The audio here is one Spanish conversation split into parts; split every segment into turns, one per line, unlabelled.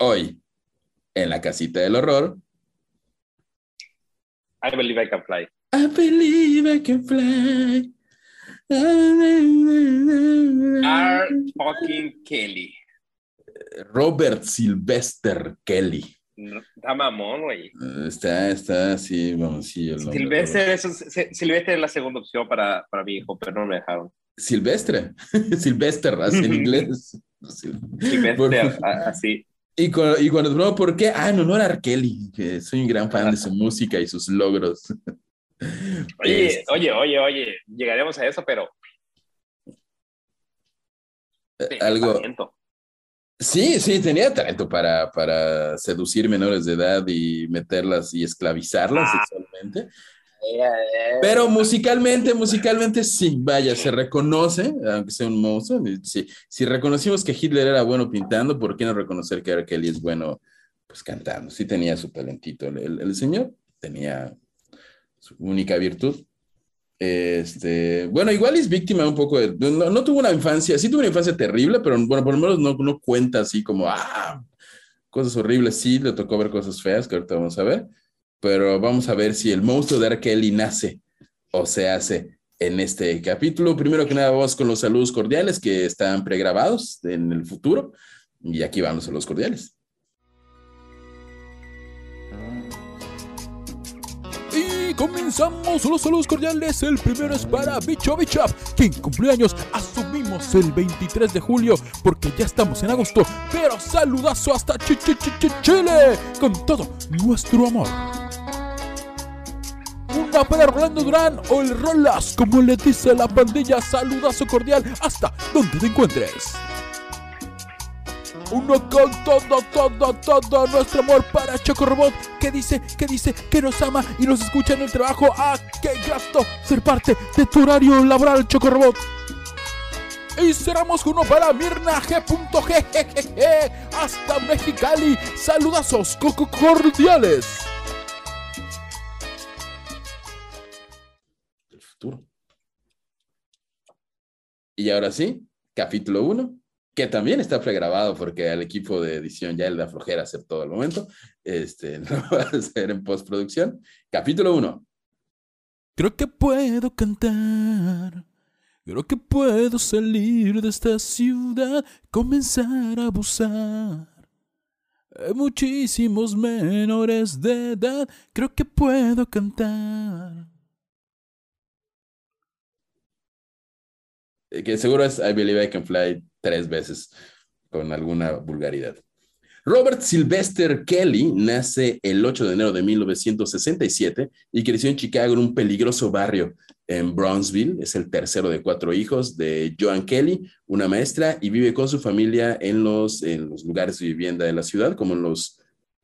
Hoy, en la casita del horror.
I believe I can fly.
I believe I can fly.
R. fucking Kelly.
Robert Sylvester Kelly.
Está mamón, güey.
Está, está, sí, vamos, sí. el
Silvestre, eso Silvestre es la segunda opción para, para mi hijo, pero no me dejaron.
Silvestre. Silvestre, así en inglés.
Silvestre, así.
Y, cu- y cuando pregunto por qué, ah, en honor a R. Kelly, que soy un gran fan de su música y sus logros.
Oye,
Este,
oye, oye, oye, llegaremos a eso, pero.
Eh, algo.
talento.
Sí, sí, tenía talento para, para seducir menores de edad y meterlas y esclavizarlas
Ah.
sexualmente. Pero musicalmente, musicalmente sí, vaya, se reconoce, aunque sea un monstruo. Sí, si reconocimos que Hitler era bueno pintando, ¿por qué no reconocer que R. Kelly es bueno pues cantando? Sí tenía su talentito. El- el señor tenía su única virtud. Este, bueno, igual es víctima un poco de, no, no tuvo una infancia, sí tuvo una infancia terrible, pero bueno, por lo menos no, no cuenta así como, ah, cosas horribles, sí, le tocó ver cosas feas, que ahorita vamos a ver, pero vamos a ver si el monstruo de R. Kelly nace o se hace en este capítulo. Primero que nada, vamos con los saludos cordiales que están pregrabados en el futuro, y aquí van los saludos cordiales.
Y comenzamos los saludos cordiales. El primero es para Bicho Bichap, quien cumpleaños asumimos el 23 de julio porque ya estamos en agosto. Pero saludazo hasta -ch -ch Chile con todo nuestro amor. Una para Orlando Durán o el Rolas, como le dice la pandilla. Saludazo cordial hasta donde te encuentres. Uno con todo, todo, todo nuestro amor para Choco Robot, que dice, que dice, que nos ama y nos escucha en el trabajo. ¡Ah, qué grato ser parte de tu horario laboral, Choco Robot! Y cerramos uno para Mirna G.G. hasta Mexicali. Saludazos cordiales.
Y ahora sí, capítulo 1, que también está pregrabado porque al equipo de edición ya le da flojera hacer todo el momento. Este, lo va a hacer en postproducción. Capítulo 1.
Creo que puedo cantar. Creo que puedo salir de esta ciudad, comenzar a abusar. Hay muchísimos menores de edad. Creo que puedo cantar.
Que seguro es I Believe I Can Fly tres veces con alguna vulgaridad. Robert Sylvester Kelly nace el 8 de enero de 1967 y creció en Chicago en un peligroso barrio en Brownsville. Es el tercero de cuatro hijos de Joan Kelly, una maestra, y vive con su familia en los, en los lugares de vivienda de la ciudad, como en los,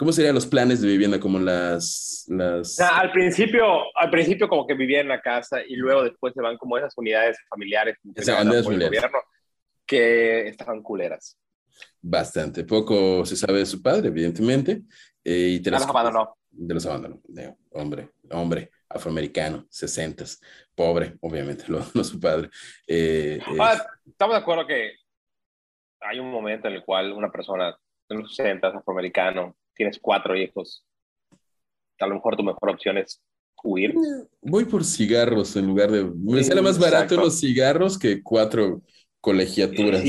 ¿cómo serían los planes de vivienda? Como las... las...
O sea, al principio, al principio como que vivía en la casa y luego después se van como esas unidades familiares
Esas
daban
unidades
por el
familiares.
gobierno que estaban culeras.
Bastante. Poco se sabe de su padre, evidentemente. eh, y te las-
los abandonó.
De los abandonó. hombre, hombre, afroamericano, sesentas, pobre, obviamente, lo- no su padre. Eh, eh,
Ah, estamos de acuerdo que hay un momento en el cual una persona en los 60 afroamericano, tienes cuatro hijos, a lo mejor tu mejor opción es huir.
voy por cigarros en lugar de. Me
Sí,
sale más barato los cigarros que cuatro colegiaturas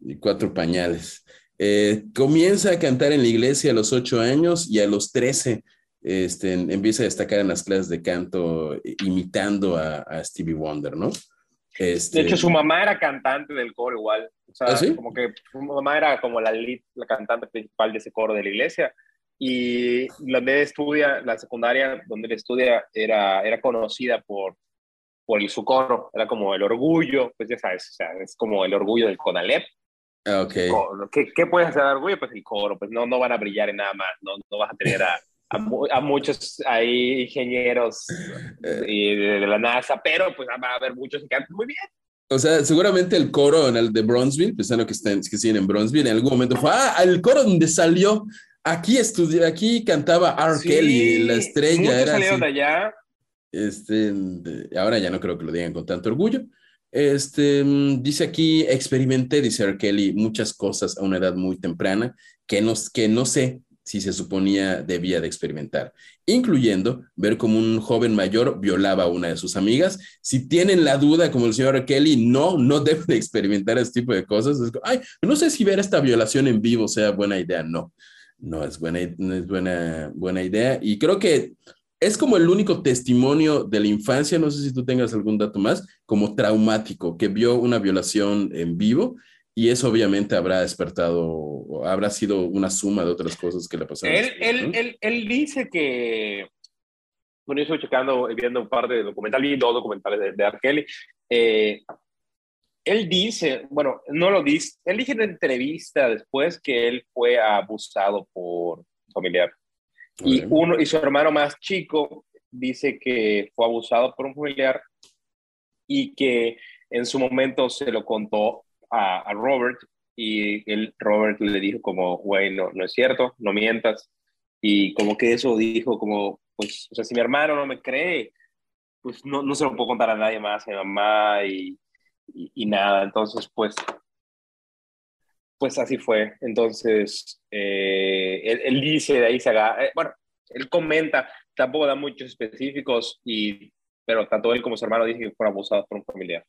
y cuatro pañales. Eh, comienza a cantar en la iglesia a los ocho años y a los trece este, empieza a destacar en las clases de canto eh, imitando a, a Stevie Wonder, ¿no? Este,
De hecho, su mamá era cantante del coro igual. O sea,
¿Ah, sí?
como que su mamá era como la lead, la cantante principal de ese coro de la iglesia. Y donde él estudia, la secundaria donde él estudia, era, era conocida por, por su coro. Era como el orgullo, pues ya sabes, o sea, es como el orgullo del CONALEP.
Ah, Ok.
Coro. ¿Qué, ¿Qué puedes hacer de orgullo? Pues el coro, pues no, no van a brillar en nada más, no, no vas a tener a, a, mu- a muchos ahí ingenieros y de, de la NASA, pero pues va a haber muchos que cantan muy bien.
O sea, seguramente el coro en el de Bronzeville, pensando que, están, que siguen en Bronzeville, en algún momento fue, ah, el coro donde salió, aquí estudió, aquí cantaba R.
Sí,
Kelly, la estrella era
salieron
así.
de allá.
Este, ahora ya no creo que lo digan con tanto orgullo. Este, mm, dice aquí, experimenté, dice R. Kelly, muchas cosas a una edad muy temprana que no, que no sé si se suponía debía de experimentar, incluyendo ver cómo un joven mayor violaba a una de sus amigas. Si tienen la duda, como el señor. Kelly, no, no deben de experimentar ese tipo de cosas. Es Ay, no sé si ver esta violación en vivo sea buena idea. No, no es buena, no es buena, buena idea. Y creo que es como el único testimonio de la infancia, no sé si tú tengas algún dato más, como traumático, que vio una violación en vivo y eso obviamente habrá despertado, o habrá sido una suma de otras cosas que le pasaron.
Él,
después,
él,
¿no?
él, él dice que, bueno, yo estoy checando, viendo un par de documentales, vi dos documentales de, de R. Kelly. Eh, él dice, bueno, no lo dice, él dice en una entrevista después que él fue abusado por familiar. Y, uno, y su hermano más chico dice que fue abusado por un familiar y que en su momento se lo contó a, a Robert y el Robert le dijo como, güey, no, es cierto, no mientas. Y como que eso dijo como, pues, o sea, si mi hermano no me cree, pues no, no se lo puedo contar a nadie más, a mi mamá y, y, nada. Entonces, pues, pues así fue. Entonces, eh, él, él dice, de ahí se agarra, eh, bueno, él comenta, tampoco da muchos específicos, y, pero tanto él como su hermano dicen que fueron abusados por un familiar.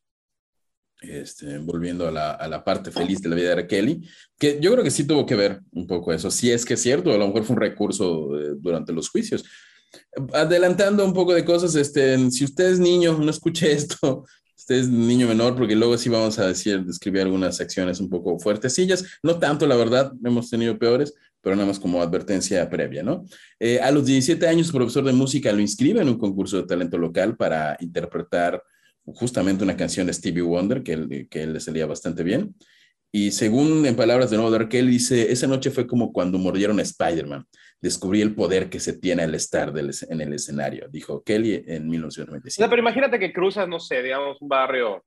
Este, volviendo a la, a la parte feliz de la vida de. Kelly, que yo creo que sí tuvo que ver un poco eso, si es que es cierto, a lo mejor fue un recurso eh, durante los juicios. Adelantando un poco de cosas, este, si usted es niño, no escuche esto, usted es niño menor, porque luego sí vamos a decir, describir algunas secciones un poco fuertecillas, no tanto, la verdad, hemos tenido peores, pero nada más como advertencia previa, ¿no? Eh, a los 17 años, su profesor de música lo inscribe en un concurso de talento local para interpretar justamente una canción de Stevie Wonder que, él- que él le salía bastante bien. Y según en palabras de nuevo de Kelly, dice, esa noche fue como cuando mordieron a Spider-Man. Descubrí el poder que se tiene al estar del en el escenario, dijo Kelly en
O sea,
1995.
pero imagínate que cruzas, no sé, digamos, un barrio,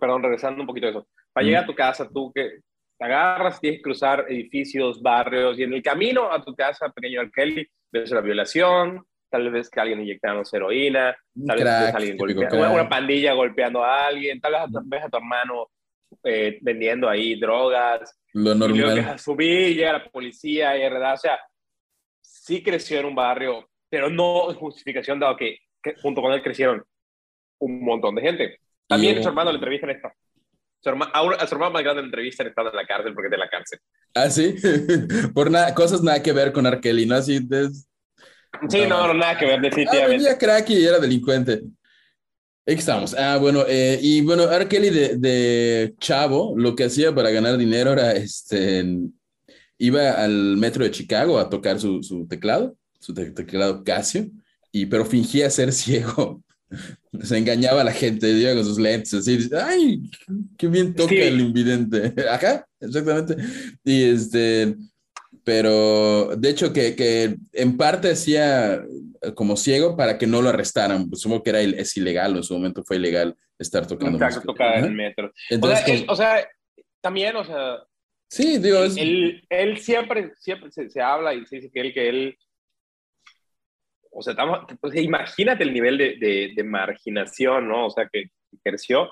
perdón, regresando un poquito a eso, para
Mm.
llegar a tu casa, tú que te agarras, tienes que cruzar edificios, barrios, y en el camino a tu casa, pequeño. Kelly, ves una violación, tal vez que alguien inyectando heroína, tal vez
crack,
alguien
típico
golpea- una, una pandilla golpeando a alguien, tal vez a tu- ves a tu hermano eh, vendiendo ahí drogas,
Lo
y luego
normal.
a subir, llega la policía, y verdad, o sea, sí creció en un barrio, pero no en justificación dado que, que junto con él crecieron un montón de gente. También
Y-
su hermano le entrevistan esto. Su herma- a, su hermano más grande le entrevistan estando en la cárcel porque es de la cárcel.
Ah, sí, por nada, cosas nada que ver con R. Kelly, ¿no? Así, es-
Sí,
No.
no, nada que ver,
Ah,
definitivamente.
vendía crack y era delincuente. Ahí estamos. Ah, bueno, eh, y bueno, R. Kelly de, de chavo, lo que hacía para ganar dinero era, este, iba al metro de Chicago a tocar su, su teclado, su te- teclado Casio, y, pero fingía ser ciego. Se engañaba a la gente, iba con sus lentes, así, ay, qué bien toca
Sí.
el invidente. Ajá, exactamente. Y este, pero de hecho que, que en parte hacía como ciego para que no lo arrestaran. Pues, supongo que era, es ilegal, en su momento fue ilegal estar tocando
Exacto,
música.
toca en metro. O
Entonces,
sea, él-
como-
o sea, también, o sea,
sí, digo, es,
él, él siempre, siempre se, se habla y se dice que él, que él, o sea, estamos, o sea, imagínate el nivel de, de, de marginación, ¿no? O sea, que, que creció,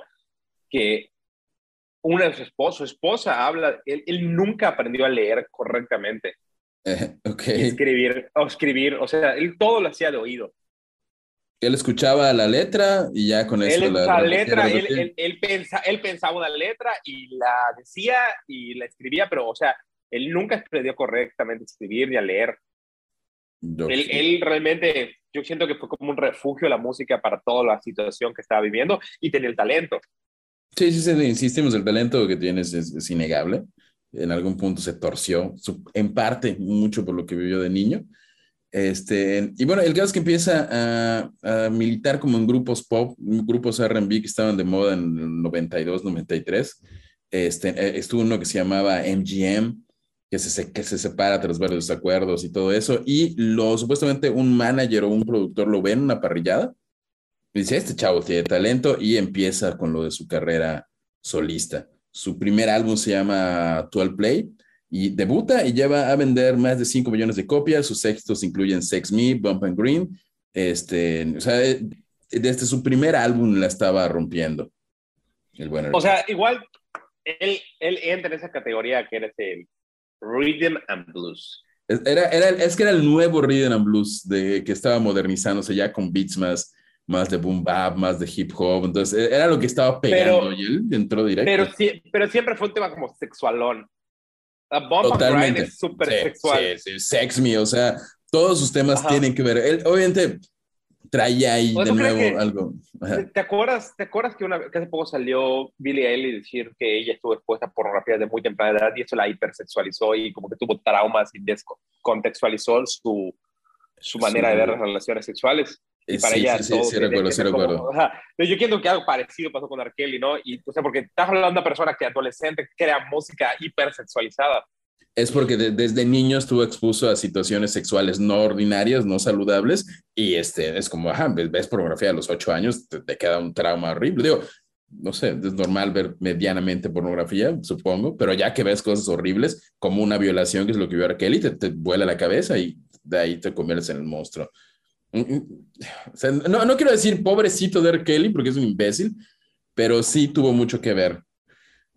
que una de su esposa, su esposa habla, él, él nunca aprendió a leer correctamente,
eh,
escribir, o escribir, o sea, él todo lo hacía de oído.
Él escuchaba la letra y ya con eso
Él
la repetía,
letra, él, él, él, pensa, él pensaba una letra y la decía y la escribía, pero, o sea, él nunca aprendió correctamente a escribir ni a leer. Él, él realmente, yo siento que fue como un refugio la música para toda la situación que estaba viviendo y tenía el talento.
Sí, sí, sí, insistimos, el talento que tienes es, innegable. En algún punto se torció, en parte, mucho por lo que vivió de niño. Este, y bueno, el caso es que empieza a, a militar como en grupos pop, grupos R&B que estaban de moda en el 92, 93. Este, eh, estuvo uno que se llamaba MGM, que se, que se separa tras varios acuerdos y todo eso. Y lo, supuestamente un manager o un productor lo ve en una parrillada dice, este chavo tiene talento y empieza con lo de su carrera solista. Su primer álbum se llama 12 Play y debuta y lleva a vender más de 5 millones de copias. Sus éxitos incluyen Sex Me, Bump and Green. Este, o sea, eh, desde su primer álbum la estaba rompiendo. El bueno,
o sea, igual él, él entra en esa categoría que eres el Rhythm and Blues.
Era, era, es que era el nuevo Rhythm and Blues de, que estaba modernizándose ya con beats más, más de boom bap, más de hip hop. Entonces e, era lo que estaba pegando y él entró directo.
Pero, sí, pero siempre fue un tema como sexualón. A Bomb Totalmente. es súper sexual.
Sí, sí, sex me, o sea, todos sus temas tienen que ver. Él, obviamente, traía ahí de nuevo algo.
¿te acuerdas, ¿Te acuerdas que, una, que hace poco salió Billie Eilish decir que ella estuvo expuesta a pornografía de muy temprana edad y eso la hipersexualizó y como que tuvo traumas y descontextualizó su, su manera de ver las relaciones sexuales? Y para
sí,
ella
sí, sí, sí, recuerdo, sí recuerdo.
o sea, yo quiero que algo parecido pasó con R. Kelly, ¿no? Y, o sea, porque estás hablando de una persona que adolescente crea música hipersexualizada
es porque desde niño estuvo expuesto a situaciones sexuales no ordinarias, no saludables, y este, es como, ajá, ves, pornografía a los ocho años, te, queda un trauma horrible. Digo, no sé, es normal ver medianamente pornografía, supongo, pero ya que ves cosas horribles, como una violación, que es lo que vio a Kelly, te, te vuela la cabeza y de ahí te conviertes en el monstruo. O sea, no, no quiero decir pobrecito de R. Kelly, porque es un imbécil, pero sí tuvo mucho que ver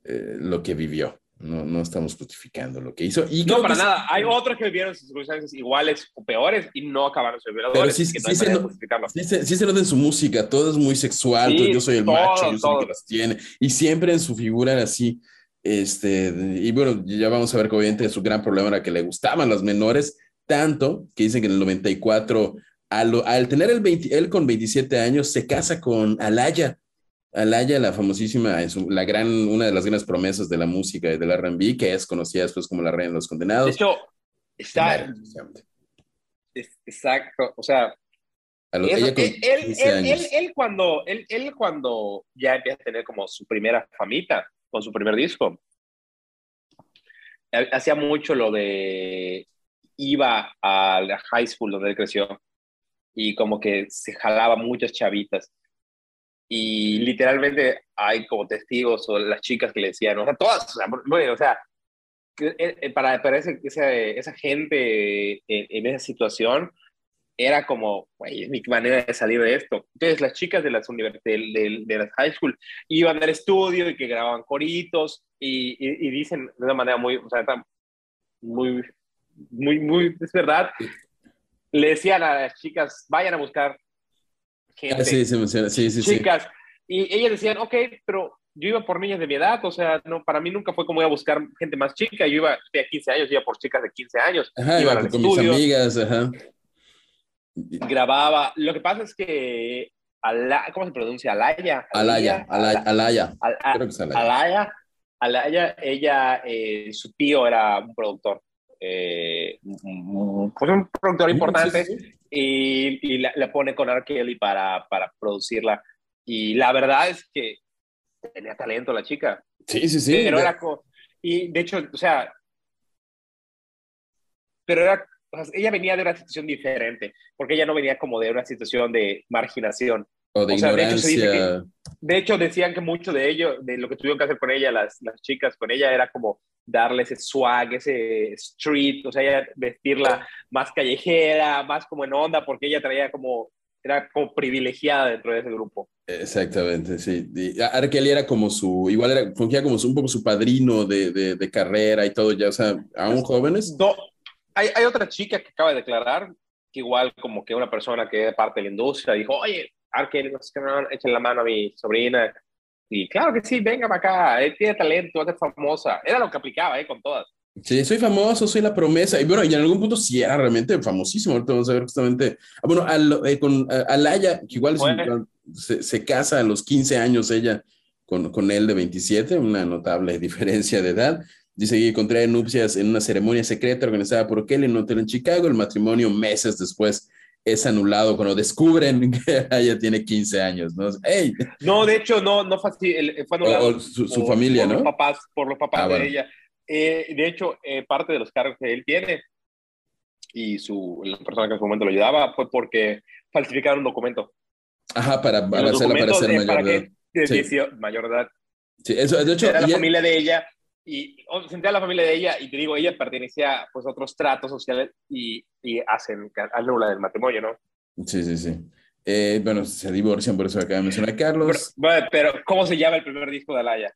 eh, lo que vivió. No, no estamos justificando lo que hizo. Y
no, para nada. Hay otros que vivieron circunstancias iguales o peores y no acabaron siendo violadores.
Pero sí, sí, se no, sí, se nota en su música. Todo es muy sexual. yo soy el macho, yo soy el que las tiene. Y siempre en su figura era así. Este, y bueno, ya vamos a ver que obviamente su gran problema era que le gustaban las menores, tanto que dicen que en el 94, al, al tener el 20, él con 27 años, se casa con Alaya. Alaya, la famosísima, la gran, una de las grandes promesas de la música y del R&B, que es conocida después como la reina de los condenados. De
hecho, está... Exacto, o sea... él, él, cuando, él, él cuando ya empieza a tener como su primera famita con su primer disco, hacía mucho lo de iba a la high school donde él creció y como que se jalaba muchas chavitas y literalmente hay como testigos o las chicas que le decían, o sea, todas, o sea, bueno, o sea eh, eh, para, para ese, esa, gente en, esa situación era como, güey, es mi manera de salir de esto. Entonces las chicas de las, de, de, de las high school iban al estudio y que grababan coritos y, y, dicen de una manera muy, o sea, muy, muy, muy, es verdad, le decían a las chicas, vayan a buscar
Ah, sí, sí, sí,
chicas. Y ellas decían, ok, pero yo iba por niñas de mi edad, o sea, no, para mí nunca fue como ir a buscar gente más chica, yo iba de 15 años, iba por chicas de 15 años,
iba con mis amigas, ajá.
Grababa, lo que pasa es que, ¿cómo se pronuncia? Alaya.
Alaya, Alaya, Alaya.
Creo que es Alaya. Alaya, ella, eh, su tío era un productor, eh, pues un productor importante, y, y la, pone con R. Kelly para, para producirla. Y la verdad es que tenía talento la chica.
Sí, sí, sí.
Pero era y de hecho, o sea, pero era, ella venía de una situación diferente, porque ella no venía como de una situación de marginación.
O de ignorancia.
De hecho, decían que mucho de ello, de lo que tuvieron que hacer con ella, las, las chicas con ella, era como darle ese swag, ese street, o sea, vestirla más callejera, más como en onda, porque ella traía como, era como privilegiada dentro de ese grupo.
Exactamente, sí. Y Arkeli era como su, igual era, fungía como un poco su padrino de, de, de, carrera y todo, ya, o sea, aún jóvenes.
No, hay, hay otra chica que acaba de declarar, que igual como que una persona que es parte de la industria dijo, oye, Arkeli, echen la mano a mi sobrina, y claro que sí, venga para acá, él tiene talento, es famosa. Era lo que aplicaba, ¿eh? Con todas.
Sí, soy famoso, soy la promesa. Y bueno, y en algún punto sí era realmente famosísimo. Ahorita vamos a ver justamente. Ah, bueno, al, eh, con Alaya, que igual se, se, casa a los 15 años ella con, con él de 27, una notable diferencia de edad. Dice que contrae nupcias en una ceremonia secreta organizada por Kelly en un hotel en Chicago. El matrimonio meses después es anulado cuando descubren que ella tiene 15 años, ¿no? ¡Ey!
No, de hecho, no, no fue así, fue anulado.
O- o su, su
por-
familia,
por
¿no?
Los papás, por los papás
Ah,
de
bueno.
ella. Eh, de hecho, eh, parte de los cargos que él tiene y su, la persona que en su momento lo ayudaba fue porque falsificaron un documento.
Ajá, para, para hacerla parecer
para
mayor de edad.
que
Sí.
18 mayor edad.
Sí, eso, de hecho,
Era la
y él-
familia de ella y senté a la familia de ella y te digo, ella pertenecía pues, a otros tratos sociales y, y hacen, anulan el matrimonio, ¿no?
sí, sí, sí. Eh, bueno, se divorcian, por eso acaba de mencionar
Pero,
Carlos.
bueno, pero, ¿cómo se llama el primer disco de Alaya?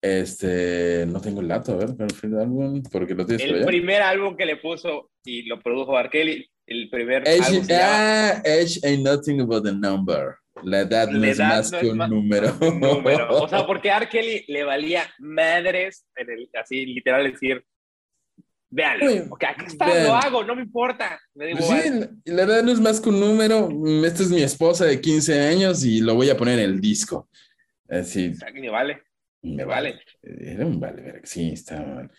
Este, no tengo el dato, a ver, perfil de álbum, porque lo tienes
El
allá.
primer álbum que le puso y lo produjo R. Kelly, el primer
Age,
álbum
ah, age ain't nothing but a number. La edad no
La
es
edad
más
no
que
es
un
más-
número.
un número. O sea, porque a R. Kelly le valía madres, en el, así literal decir, véanlo,
Oye,
ok, aquí está,
vean.
lo hago, no me importa. Me da
Pues sí, la- la edad no es más que un número. Mm, Esta es mi esposa de 15 años y lo voy a poner en el disco. Así,
O sea, que me vale.
me
vale.
vale. Era un vale, sí, estaba mal.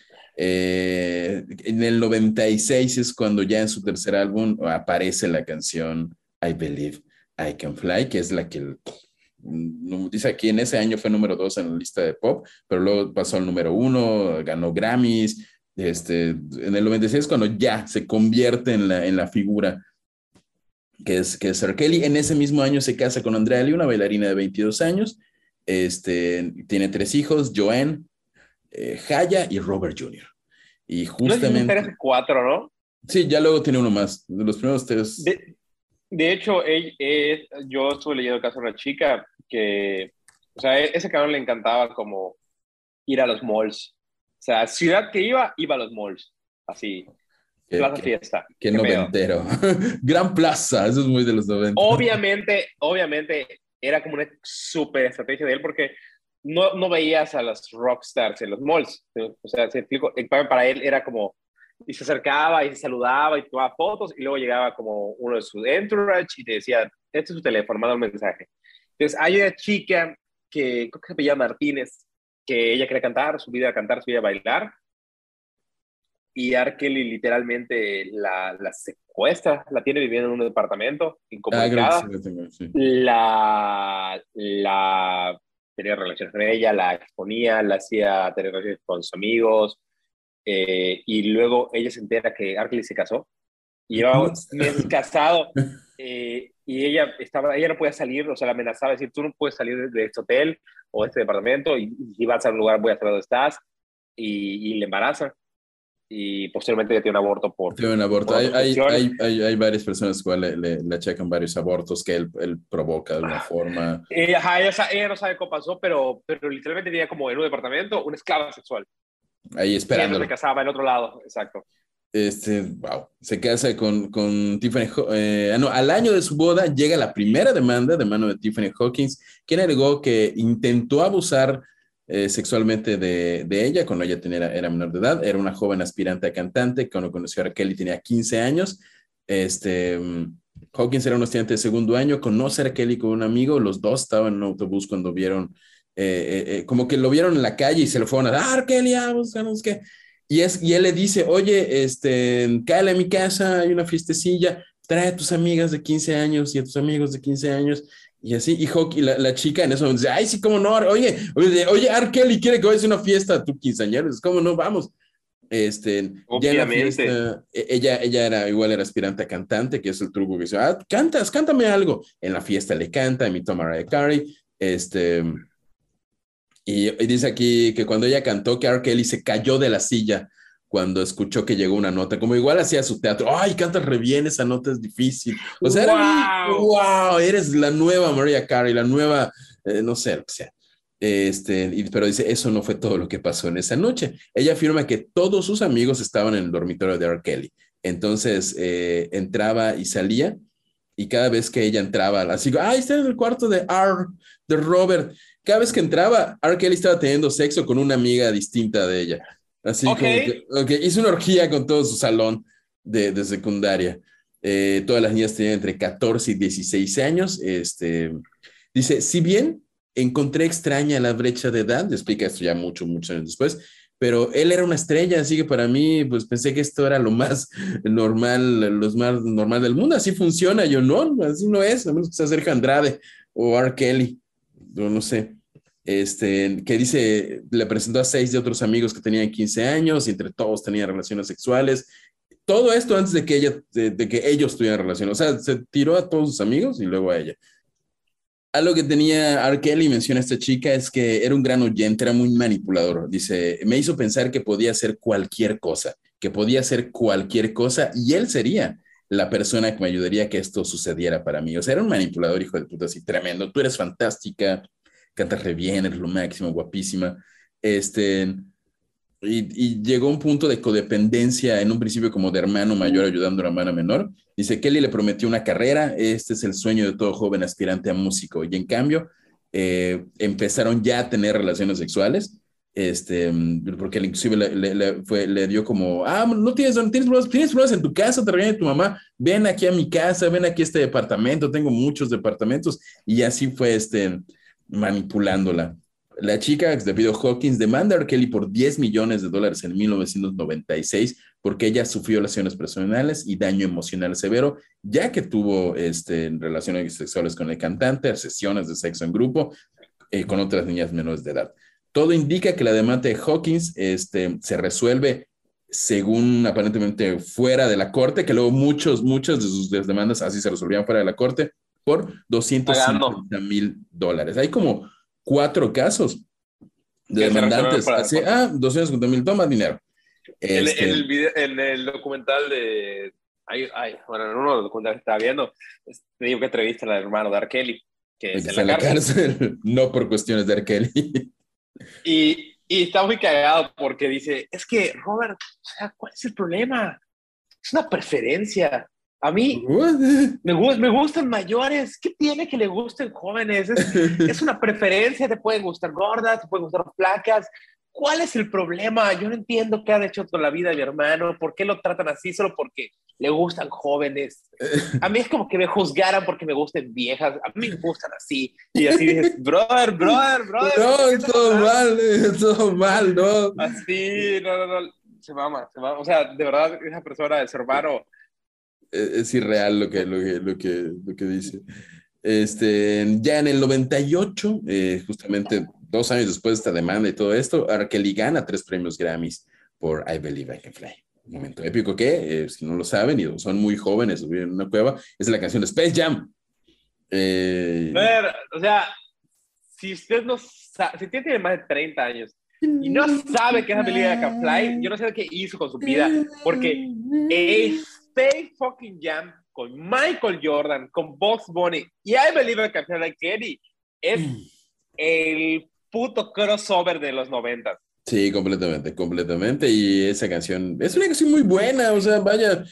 Eh, en el 96 es cuando ya en su tercer álbum aparece la canción I Believe I Can Fly, que es la que dice aquí en ese año fue número dos en la lista de pop, pero luego pasó al número uno, ganó Grammys. Este, en el 96 es cuando ya se convierte en la, en la figura que es, que es R. Kelly. En ese mismo año se casa con Andrea Lee, una bailarina de 22 años. Este, tiene tres hijos, Joanne, eh, Haya y Robert Jr. Y
No sé si
justamente...
cuatro, ¿no?
Sí, ya luego tiene uno más. Los primeros tres.
De, de hecho, él, yo estuve leyendo el caso de una chica que, o sea, e- ese cabrón le encantaba como ir a los malls. O sea, ciudad que iba, iba a los malls. Así,
que,
plaza
que-
fiesta.
que
¿Qué
noventero. Gran Plaza, eso es muy de los 90.
Obviamente, obviamente, era como una súper estrategia de él porque no, no veías a los rockstars en los malls. O sea, se explico, para él era como, y se acercaba y se saludaba y tomaba fotos y luego llegaba como uno de sus entourage y te decía, este es su teléfono, manda un mensaje. Entonces, hay una chica que creo que se llama Martínez, que ella quería cantar, su vida era cantar, su vida era bailar. Y R. Kelly literalmente la, la secuestra, la tiene viviendo en un departamento
Ah,
incomunicada
sí, tengo, sí.
la, la tenía relaciones con ella, la exponía, la hacía tener relaciones con sus amigos, eh, y luego ella se entera que Arkley se casó, y llevaba meses casado, eh, y ella, estaba, ella no podía salir, o sea, la amenazaba, decir, tú no puedes salir de, este hotel o de este departamento, y, si vas a un lugar voy a saber dónde estás, y, y le embaraza, y posteriormente ella tiene un aborto por...
Tiene un aborto. Hay, hay, hay, hay, varias personas que le, le, le achacan varios abortos que él, él provoca de alguna forma.
Eh, ajá, ella, ella no sabe cómo pasó, pero, pero literalmente tenía como en un departamento una esclava sexual.
Ahí
Ella
esperándolo.
se casaba en otro lado, exacto.
Este, wow, se casa con, con Tiffany, eh, ah, no, al año de su boda llega la primera demanda de mano de Tiffany Hawkins, quien alegó que intentó abusar eh, sexualmente de, de ella cuando ella tenía, era menor de edad, era una joven aspirante a cantante, cuando conoció a Kelly tenía 15 años, este, mm, Hawkins era un estudiante de segundo año, conoce a Kelly con un amigo, los dos estaban en un autobús cuando vieron, eh, eh, como que lo vieron en la calle y se lo fueron a dar, "Ah, Kelly, vamos, no sé qué. Y, es, y él le dice, oye, este, cállale a mi casa, hay una fiestecilla, trae a tus amigas de 15 años y a tus amigos de 15 años. Y así, y, Hawk, y la, la chica en eso momento dice, ay, sí, cómo no, oye, oye, oye, R. Kelly quiere que vayas a una fiesta a tu quinceañeros, ¿cómo no? Vamos. Este, ya en la
Obviamente.
fiesta, e- ella, ella era igual, era aspirante a cantante, que es el truco que dice, ah, cantas, cántame algo. En la fiesta le canta, a Mariah Carey, este, y, y dice aquí que cuando ella cantó, que R. Kelly se cayó de la silla cuando escuchó que llegó una nota, como igual hacía su teatro, ay, cantas re bien, esa nota es difícil. O sea, era muy, wow, eres la nueva Mariah Carey, la nueva, eh, no sé, lo que sea. Este, y- pero dice, eso no fue todo lo que pasó en esa noche. Ella afirma que todos sus amigos estaban en el dormitorio de R. Kelly. Entonces eh, entraba y salía, y cada vez que ella entraba, así, ay, está en el cuarto de R, de Robert. Cada vez que entraba, R. Kelly estaba teniendo sexo con una amiga distinta de ella. Así
Ok.
como que, ok, hizo una orgía con todo su salón de, de secundaria. Eh, todas las niñas tenían entre 14 y 16 años. Este, dice, si bien encontré extraña la brecha de edad, explica esto ya mucho, muchos años después, pero él era una estrella, así que para mí, pues pensé que esto era lo más normal, lo más normal del mundo, así funciona, yo no, así no es, a menos que sea Sergio Andrade o R. Kelly, yo no sé, este, que dice, le presentó a seis de otros amigos que tenían 15 años y entre todos tenían relaciones sexuales, todo esto antes de que, ella, de, que ellos tuvieran relaciones, o sea, se tiró a todos sus amigos y luego a ella. Algo que tenía R. Kelly, menciona esta chica, es que era un gran oyente, era muy manipulador. Dice, me hizo pensar que podía hacer cualquier cosa, que podía hacer cualquier cosa y él sería la persona que me ayudaría a que esto sucediera para mí. O sea, era un manipulador, hijo de puta, así tremendo. Tú eres fantástica, cantas re bien, eres lo máximo, guapísima. Este, y, llegó un punto de codependencia en un principio como de hermano mayor ayudando a una hermana menor. Dice, Kelly le prometió una carrera, este es el sueño de todo joven aspirante a músico. Y en cambio, eh, empezaron ya a tener relaciones sexuales, este, porque inclusive le, le, fue, le dio como, ah, no tienes, tienes problemas, tienes problemas en tu casa, te regaña tu mamá, ven aquí a mi casa, ven aquí a este departamento, tengo muchos departamentos. Y así fue este, manipulándola. La chica de Hawkins demanda a Kelly por 10 millones de dólares en 1996 porque ella sufrió lesiones personales y daño emocional severo, ya que tuvo este, relaciones sexuales con el cantante, sesiones de sexo en grupo eh, con otras niñas menores de edad. Todo indica que la demanda de Hawkins este, se resuelve según aparentemente fuera de la corte, que luego muchos, muchas de sus demandas así se resolvían fuera de la corte por 250 mil dólares. Hay como cuatro casos de demandantes. Así, ah, 250 mil, toma dinero.
Este, en, el documental de. Ay, ay, bueno, en uno de los documentales que estaba viendo, te digo que entrevista al hermano de Arkeli, que es en la, cárcel.
No por cuestiones de Arkeli.
Y, y está muy cagado porque dice: Es que, Robert, o sea, ¿cuál es el problema? Es una preferencia. A mí me, me, gustan mayores. ¿Qué tiene que le gusten jóvenes? Es, una preferencia. Te pueden gustar gordas, te pueden gustar flacas. ¿Cuál es el problema? Yo no entiendo qué ha hecho con la vida de mi hermano. ¿Por qué lo tratan así solo porque le gustan jóvenes? A mí es como que me juzgaran porque me gusten viejas. A mí me gustan así. Y así dices, brother, brother, brother.
No, todo mal, todo mal, no.
Así, no, no, no. Se mama, se mama. O sea, de verdad, esa persona, ese hermano
e-, es irreal lo que, lo que, lo que, lo que dice. Este, ya en el 98, eh, justamente dos años después de esta demanda y todo esto, Arkeli gana tres premios Grammys por I Believe I Can Fly. Un momento épico que, eh, si no lo saben y son muy jóvenes, viven en una cueva, es la canción de Space Jam.
Eh, o sea, si usted no sabe, si usted tiene más de 30 años y no sabe qué es I Believe I Can Fly, yo no sé qué hizo con su vida, porque Stay Fucking Jam con Michael Jordan, con Box Bunny y I Believe I Can Fly Kelly es mm. el puto crossover de los 90.
Sí, completamente, completamente. Y esa canción es una canción muy buena, o sea, vaya,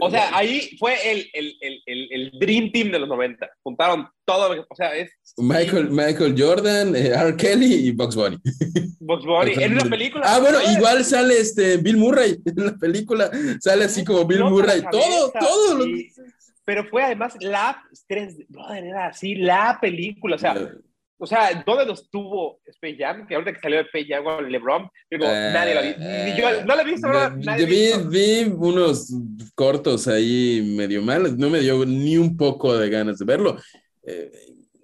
o sea, ahí fue el, el, el, el, Dream Team de los 90. Juntaron todo, o sea, es...
Michael, Michael Jordan, eh, R. Kelly y Bugs Bunny.
Bugs Bunny, en una película.
Ah, bueno, igual sale este Bill Murray en la película, sale así como Bill Murray, todo, todo.
Pero fue además la, era así, la película, o sea... O sea, ¿dónde los tuvo Space Jam? Que ahorita que salió de Space Jam con LeBron, digo, nadie la vi. Ni yo, no la vi,
Yo vi, vi, unos cortos ahí medio malos, no me dio ni un poco de ganas de verlo. Eh,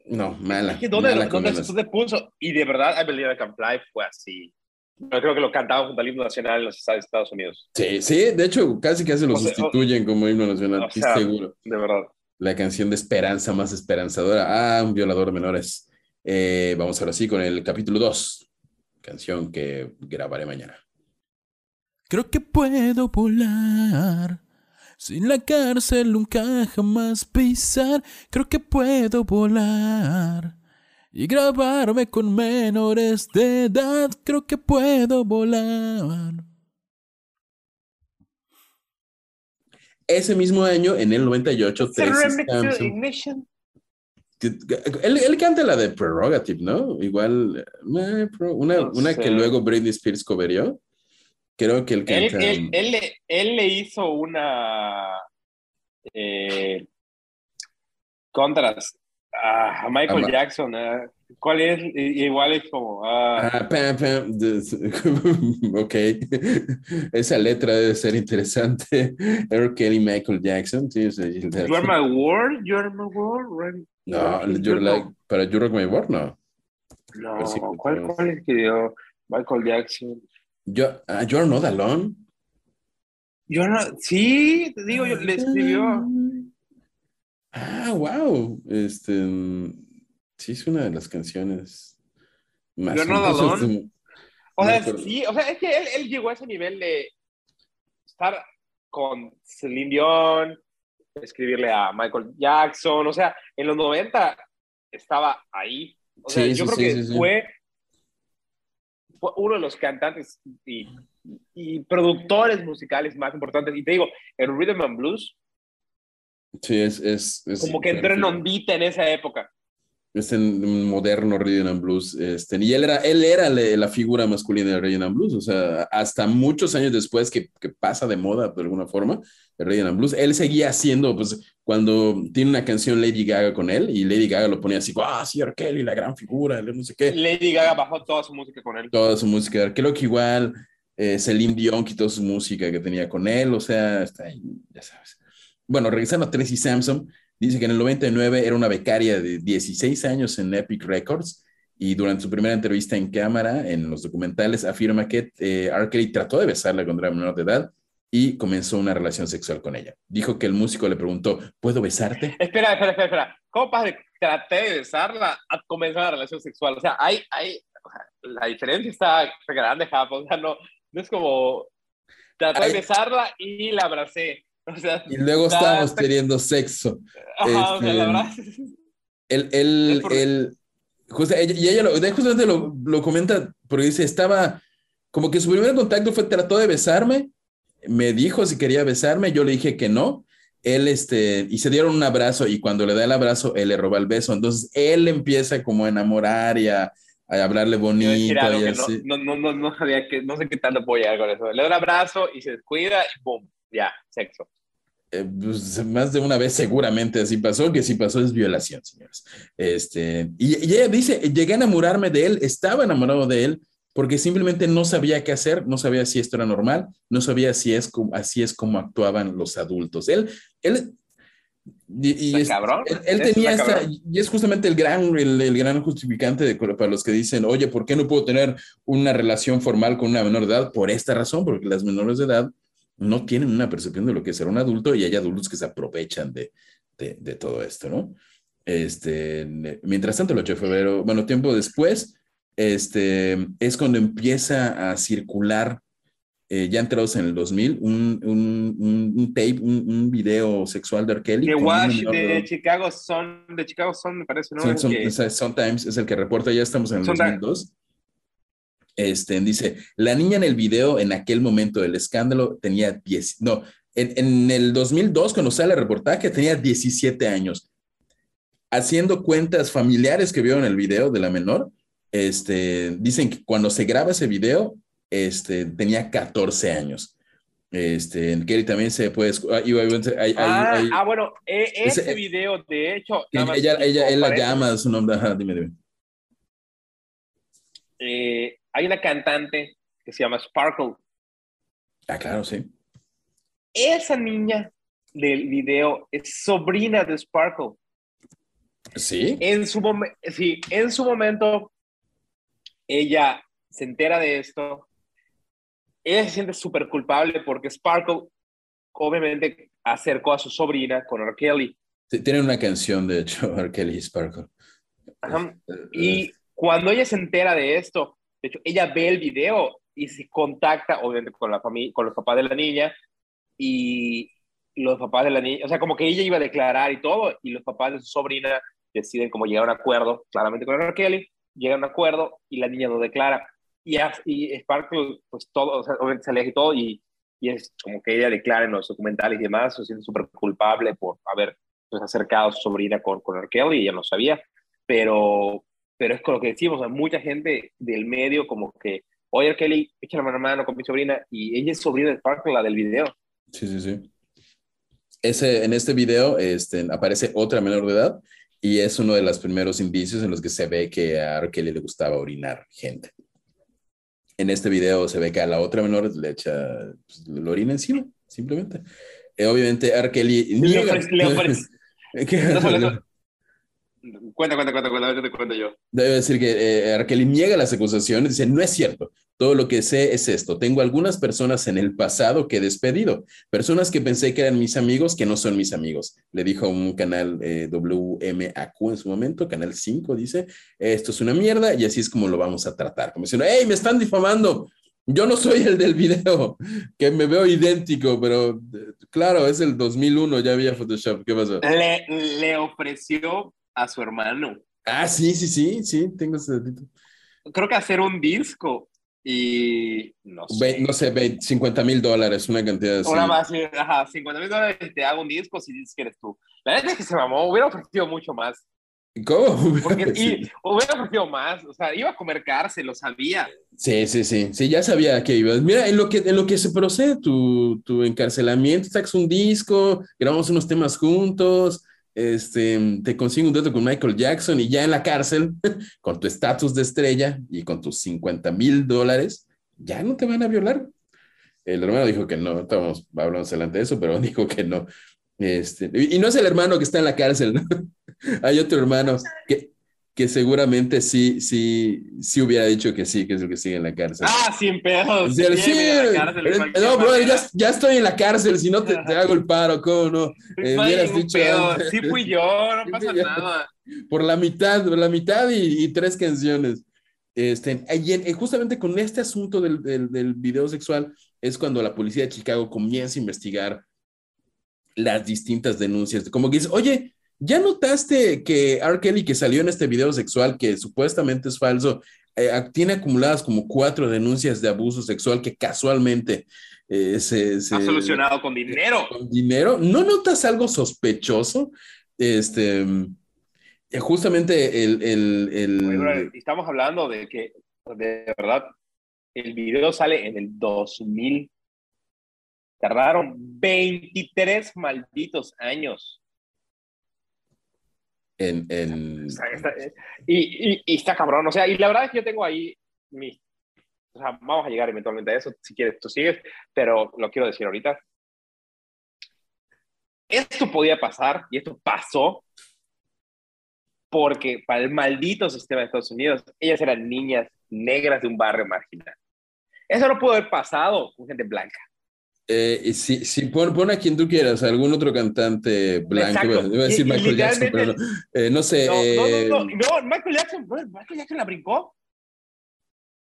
no, mala. Es
que ¿dónde, ¿dónde se puso? Y de verdad, I Believe I Can Fly fue así. Yo creo que lo cantaban junto al himno nacional en los Estados Unidos.
Sí, sí, de hecho, casi casi lo sustituyen como himno nacional, o sea, seguro.
De verdad.
La canción de esperanza más esperanzadora. Ah, un violador de menores. Eh, vamos ahora sí con el capítulo 2, canción que grabaré mañana.
Creo que puedo volar. Sin la cárcel nunca jamás pisar. Creo que puedo volar. Y grabarme con menores de edad. Creo que puedo volar.
Ese mismo año, en el 98, Tracy él, canta la de Prerogative, ¿no? Igual, eh, una, una que luego Britney Spears coverió. Creo que él canta.
Él, él, él, le hizo una. Eh, contras. Ah, a Michael Jackson, ah, ¿cuál es? Igual es como, ah,
Ah, pam, pam, ok. Esa letra debe ser interesante. R. Kelly, Michael Jackson. Sí, sí,
You are my world, you are my world.
No, you're like, para You Rock My World, no.
No, ¿cuál,
tres.
cuál es que dio Michael Jackson?
Yo, ah, You're Not Alone.
Yo no, sí, te digo, yo, le escribió.
Ah, wow. Este, mm, sí, es una de las canciones más
You're Alone.
de-
O sea,
pero-
sí, o sea, es que él, él llegó a ese nivel de estar con Celine Dion, escribirle a Michael Jackson, o sea, en los 90 estaba ahí. O sea,
Sí,
yo
sí,
creo
sí,
que fue, fue uno de los cantantes y, y productores musicales más importantes. Y te digo, el Rhythm and Blues,
Sí, es, es, es
como que entró en ondita en esa época.
Es en un moderno Rhythm and Blues. Este, y él era, él era la figura masculina del Rhythm and Blues. O sea, hasta muchos años después que, que pasa de moda de alguna forma, el Rhythm and Blues, él seguía haciendo, pues, cuando tiene una canción Lady Gaga con él y Lady Gaga lo ponía así, ah, sí, R. Kelly, la gran figura, no sé qué.
Lady Gaga bajó toda su música con él.
toda su música. Creo que igual eh, Celine Dion quitó su música que tenía con él, o sea, está ahí, ya sabes. Bueno, regresando a Tracy Sampson, dice que en el 99 era una becaria de 16 años en Epic Records y durante su primera entrevista en cámara, en los documentales, afirma que eh, R. Kelly trató de besarla cuando era menor de edad y comenzó una relación sexual con ella. Dijo que el músico le preguntó, ¿puedo besarte?
Espera, espera, espera, espera. ¿Cómo pasa de traté de besarla a comenzar una relación sexual? O sea, hay, hay, la diferencia está grande, Japa. O sea, no, no es como traté
Ay.
de besarla y la abracé. O sea,
Y luego
está-
estábamos
está-
teniendo sexo.
ajá, o sea, la
este,
verdad.
Él, él,
por-
él, justo- ella- y ella lo, justamente lo, lo comenta porque dice, estaba, como que su primer contacto fue, trató de besarme, me dijo si quería besarme, yo le dije que no, él, este, y se dieron un abrazo y cuando le da el abrazo, él le roba el beso, entonces él empieza como a enamorar y a, a hablarle
a
bonito y así.
no, no, no, no sabía que, no sé qué tanto puedo llegar con eso. Le da un abrazo y se descuida y ¡boom! Ya, sexo.
Eh, pues, más de una vez seguramente así pasó, que si pasó es violación, señores. Este, y, y ella dice, llegué a enamorarme de él, estaba enamorado de él, porque simplemente no sabía qué hacer, no sabía si esto era normal, no sabía si es como, así es como actuaban los adultos. Él, él, y, es-
cabrón.
él, él
Está
tenía esta, y es justamente el gran, el, el gran justificante de, para los que dicen, oye, ¿por qué no puedo tener una relación formal con una menor de edad? Por esta razón, porque las menores de edad no tienen una percepción de lo que es ser un adulto y hay adultos que se aprovechan de, de, de todo esto, ¿no? Este, mientras tanto, el 8 de febrero, bueno, tiempo después, este, es cuando empieza a circular, eh, ya entrados en el 2000, un, un, un, un tape, un, video sexual de R. Kelly.
De Wash,
de.
Chicago son, de Chicago son, me parece, ¿no?
Son, son-
que-
es- Sometimes es el que reporta, ya estamos en el
Sometimes.
2002. Este, dice, la niña en el video en aquel momento del escándalo tenía 10, no, en, en el 2002 cuando sale el reportaje tenía 17 años. Haciendo cuentas familiares que vieron el video de la menor, este, dicen que cuando se graba ese video, este, tenía 14 años. Este, en Kelly también se puede, ah,
ah, ah, bueno, e- ese,
Ese-
video, de hecho,
ella, ella, él la llama, su nombre, ajá, dime, dime.
eh, hay una cantante que se llama Sparkle.
Ah, claro, sí.
Esa niña del video es sobrina de Sparkle.
Sí.
En su, momen- sí, en su momento, ella se entera de esto. Ella se siente súper culpable porque Sparkle, obviamente, acercó a su sobrina con R. Kelly.
Sí, Tienen una canción, de hecho, R. Kelly y Sparkle.
Ajá.
Eh,
Y cuando ella se entera de esto, de hecho, ella ve el video y se contacta, obviamente, con la familia, con los papás de la niña y los papás de la niña, o sea, como que ella iba a declarar y todo, y los papás de su sobrina deciden como llegar a un acuerdo, claramente con R. Kelly, llegan a un acuerdo y la niña no declara. Y, y Sparkle, pues todo, o sea, obviamente se aleja y todo, y, y es como que ella declara en los documentales y demás, se siente súper culpable por haber pues, acercado a su sobrina con, con R. Kelly, ella no sabía, pero, pero es con lo que decimos, a mucha gente del medio como que, oye. Kelly, échale la mano con mi sobrina, y ella es sobrina de Sparkle, la del video.
Sí, sí, sí. Ese, en este video este, aparece otra menor de edad Y es uno de los primeros indicios en los que se ve que a R. Kelly le gustaba orinar gente. En este video se ve que a la otra menor le echa pues, la orina encima, simplemente. Eh, obviamente, R. Kelly
Le ofrece- le ofrece-
¿Qué?
No. Cuenta, cuenta, cuenta, cuenta, te cuento yo.
Debe decir que eh, R. Kelly niega las acusaciones, dice, no es cierto. Todo lo que sé es esto. Tengo algunas personas en el pasado que he despedido, personas que pensé que eran mis amigos, que no son mis amigos. Le dijo a un canal eh, WMAQ en su momento, Canal 5, dice, esto es una mierda y así es como lo vamos a tratar. Como diciendo, hey, me están difamando. Yo no soy el del video, que me veo idéntico, pero eh, claro, es el 2001, ya había Photoshop. ¿Qué pasó?
Le, le ofreció a su hermano,
Ah, sí, sí, sí, sí, tengo ese datito.
creo que hacer un disco y no
Ve-
sé.
no sé, ve- 50 mil dólares, una cantidad así.
Una más, ajá, 50 mil dólares te hago un disco si dices que eres tú. La verdad es que se mamó, hubiera ofrecido mucho más.
¿Cómo?
Porque, y hubiera ofrecido más, o sea, iba a comer cárcel, lo sabía.
Sí, sí, sí, sí, ya sabía que ibas. Mira, en lo que, en lo que se procede tu, tu encarcelamiento, sacas un disco, grabamos unos temas juntos, este, te consigo un dueto con Michael Jackson y ya en la cárcel, con tu estatus de estrella y con tus 50 mil dólares, ya no te van a violar. El hermano dijo que no, estábamos hablando adelante de eso, pero dijo que no. Este, y no es el hermano que está en la cárcel. Hay otro hermano que, que seguramente sí, sí, sí hubiera dicho que sí, que es el que sigue en la cárcel.
Ah, sin pedos.
Sí, sí,
cárcel
eh, no, brother, ya, ya estoy en la cárcel, si no te, te hago el paro, ¿cómo no? Eh, hubieras dicho
pedo. Sí fui yo, no
Sí
pasa
yo.
nada.
Por la mitad, por la mitad y, y tres canciones. Este, y en- eh, justamente con este asunto del, del, del video sexual es cuando la policía de Chicago comienza a investigar las distintas denuncias. Como que dice, oye, ¿ya notaste que R. Kelly que salió en este video sexual que supuestamente es falso, eh, tiene acumuladas como cuatro denuncias de abuso sexual que casualmente eh, se, se-
Ha solucionado con dinero.
con dinero. ¿No notas algo sospechoso? Este, eh, justamente el, el, el-
estamos hablando de que, de verdad, el video sale en el 2000. Tardaron 23 malditos años.
En, en-
sea, está- y, y, y está cabrón. O sea, y la verdad es que yo tengo ahí mi. O sea, vamos a llegar eventualmente a eso. Si quieres, tú sigues, pero lo quiero decir ahorita. Esto podía pasar y esto pasó porque para el maldito sistema de Estados Unidos, ellas eran niñas negras de un barrio marginal. Eso no pudo haber pasado con gente blanca.
Eh, y si, si pon, pon a quien tú quieras, algún otro cantante blanco, bueno, iba a decir
Y-
Michael Jackson, pero no, eh, no sé.
No,
eh,
no, no, no, no, Michael Jackson, Michael Jackson la brincó.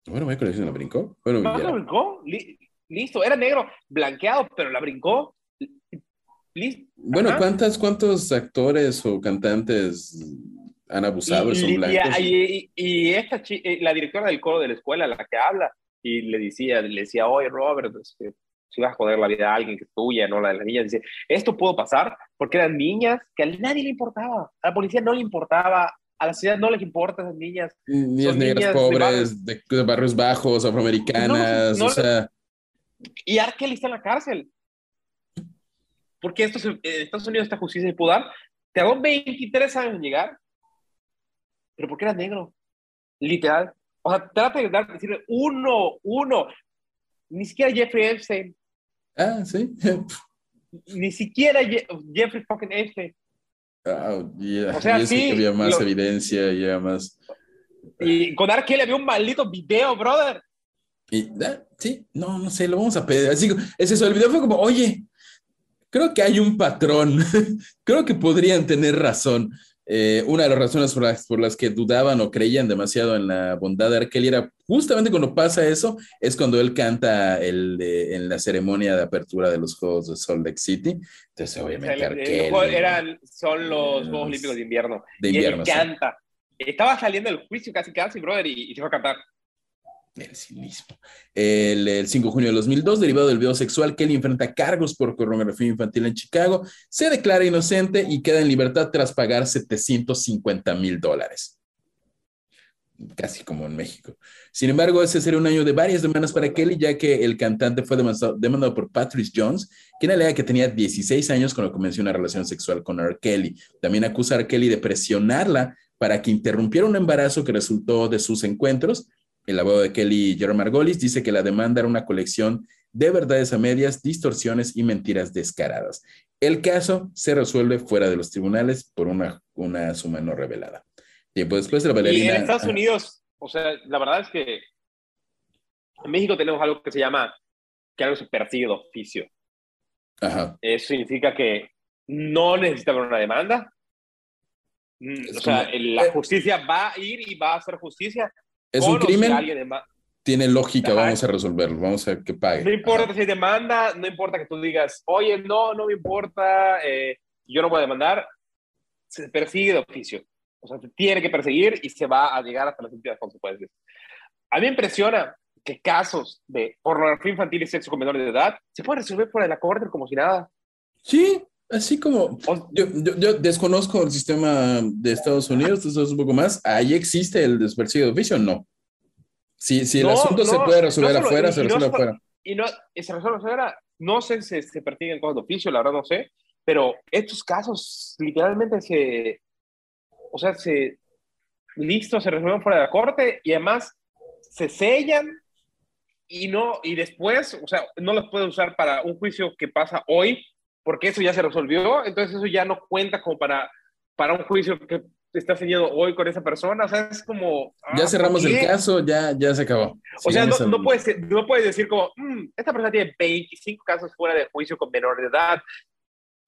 Bueno, Michael Jackson la brincó. Bueno,
No,
ya.
la brincó. Li- listo, era negro, blanqueado, pero la brincó. Listo.
Bueno,
Ajá.
¿cuántas, ¿cuántos actores o cantantes han abusado y son
y-
blancos?
y- y- esta eh, la directora del coro de la escuela, la que habla, y le decía, le decía, oye, Robert, este, si vas a joder la vida a alguien que es tuya, no la de las niñas, dice, esto pudo pasar porque eran niñas que a nadie le importaba, a la policía no le importaba, a la ciudad no les importa esas niñas.
Negras
niñas de
pobres, de, de barrios bajos, afroamericanas,
No, no,
o sea,
Y R. Kelly está en la cárcel. Porque esto se- en Estados Unidos esta justicia se pudo dar. Tardó 23 años en llegar. Pero porque era negro. Literal. O sea, trata de dar, decirle uno, uno. Ni siquiera Jeffrey Epstein.
Ah, sí.
Ni siquiera Je- Jeffrey fucking Epstein.
Ah, ya,
O sea,
y
sí,
había más
lo-
evidencia, ya más.
Y con R. Kelly había un maldito video, brother.
Y, ah, sí, no, no sé, lo vamos a pedir. Así, es eso, el video fue como, oye, creo que hay un patrón, creo que podrían tener razón. Eh, una de las razones por las, por las que dudaban o creían demasiado en la bondad de R. Kelly era justamente cuando pasa eso, es cuando él canta el, en la ceremonia de apertura de los Juegos de Salt Lake City. Entonces, obviamente,
El- juego eran, son los Juegos Olímpicos de invierno.
de
y
invierno,
él
sí.
canta. Estaba saliendo del juicio casi casi, brother, y, y se fue a cantar.
El cinismo. El, el 5 de junio de 2002, derivado del video sexual, Kelly enfrenta cargos por pornografía infantil en Chicago, se declara inocente y queda en libertad tras pagar 750 mil dólares. casi como en México. Sin embargo, ese será un año de varias demandas para Kelly, ya que el cantante fue demandado, demandado por Patrice Jones, quien alega que tenía 16 años cuando comenzó una relación sexual con R. Kelly. También acusa a R. Kelly de presionarla para que interrumpiera un embarazo que resultó de sus encuentros. El abogado de Kelly, Jerome Margolis, dice que la demanda era una colección de verdades a medias, distorsiones y mentiras descaradas. El caso se resuelve fuera de los tribunales por una, una suma no revelada. Tiempo después de la bailarina...
Y en Estados Unidos, o sea, la verdad es que en México tenemos algo que se llama que algo se persigue de oficio.
Ajá.
Eso significa que no necesita haber una demanda. Mm, o sea,
como-
la
eh,
justicia va a ir y va a hacer justicia.
Es un crimen,
alguien dema-
tiene lógica,
Ajá.
vamos a resolverlo, vamos a que pague.
No importa
Ajá.
si demanda, no importa que tú digas, oye, no, no me importa, eh, yo no voy a demandar. Se persigue de oficio. O sea, se tiene que perseguir y se va a llegar hasta las últimas consecuencias. A mí me impresiona que casos de pornografía infantil y sexo con menores de edad se pueden resolver fuera de la corte como si nada.
Sí, así como yo, yo, yo desconozco el sistema de Estados Unidos, tú sabes un poco más. ¿Ahí existe el despercibe de oficio? No. Si, si el
No,
asunto se
no,
puede resolver
no solo-
afuera,
y-
se resuelve afuera.
y no y se resuelve fuera. No sé si se persiguen cosas de oficio, la verdad no sé, pero estos casos literalmente se, o sea, se, listo, se resuelven fuera de la corte y además se sellan y no, y después, o sea, no los puede usar para un juicio que pasa hoy, porque eso ya se resolvió, entonces eso ya no cuenta como para, para un juicio que está sellado hoy con esa persona, o sea, es como...
Ya
ah,
cerramos
¿por
el caso, ya, ya se acabó.
O sea, no, no, puedes, no puedes decir como, "Mm, esta persona tiene 25 casos fuera de juicio con menor de edad.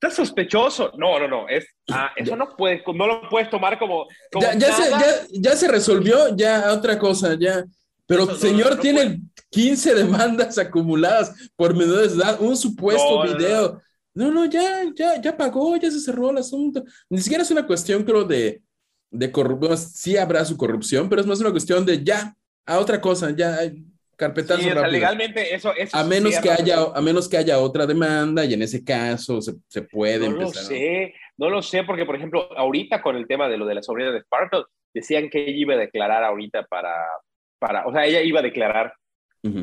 Está sospechoso. No, no, no. Es, ah, eso no, puede, no lo puedes tomar como... como
Ya, ya, se, ya, ya se resolvió, ya otra cosa, ya. Pero
Eso no,
señor
no
tiene 15 demandas acumuladas por menores de edad, un supuesto
No, no, no.
video. No, no, ya, ya, ya pagó, ya se cerró el asunto. Ni siquiera es una cuestión, creo, de, de corrupción. Sí habrá su corrupción, pero es más una cuestión de ya, a otra cosa, ya, carpetazo
Sí,
rápido.
legalmente eso... eso
A menos, que haya, a menos que haya otra demanda y en ese caso se, se puede
No lo sé, no lo sé, porque, por ejemplo, ahorita con el tema de lo de la sobrina de Sparkle, decían que ella iba a declarar ahorita para... para o sea, ella iba a declarar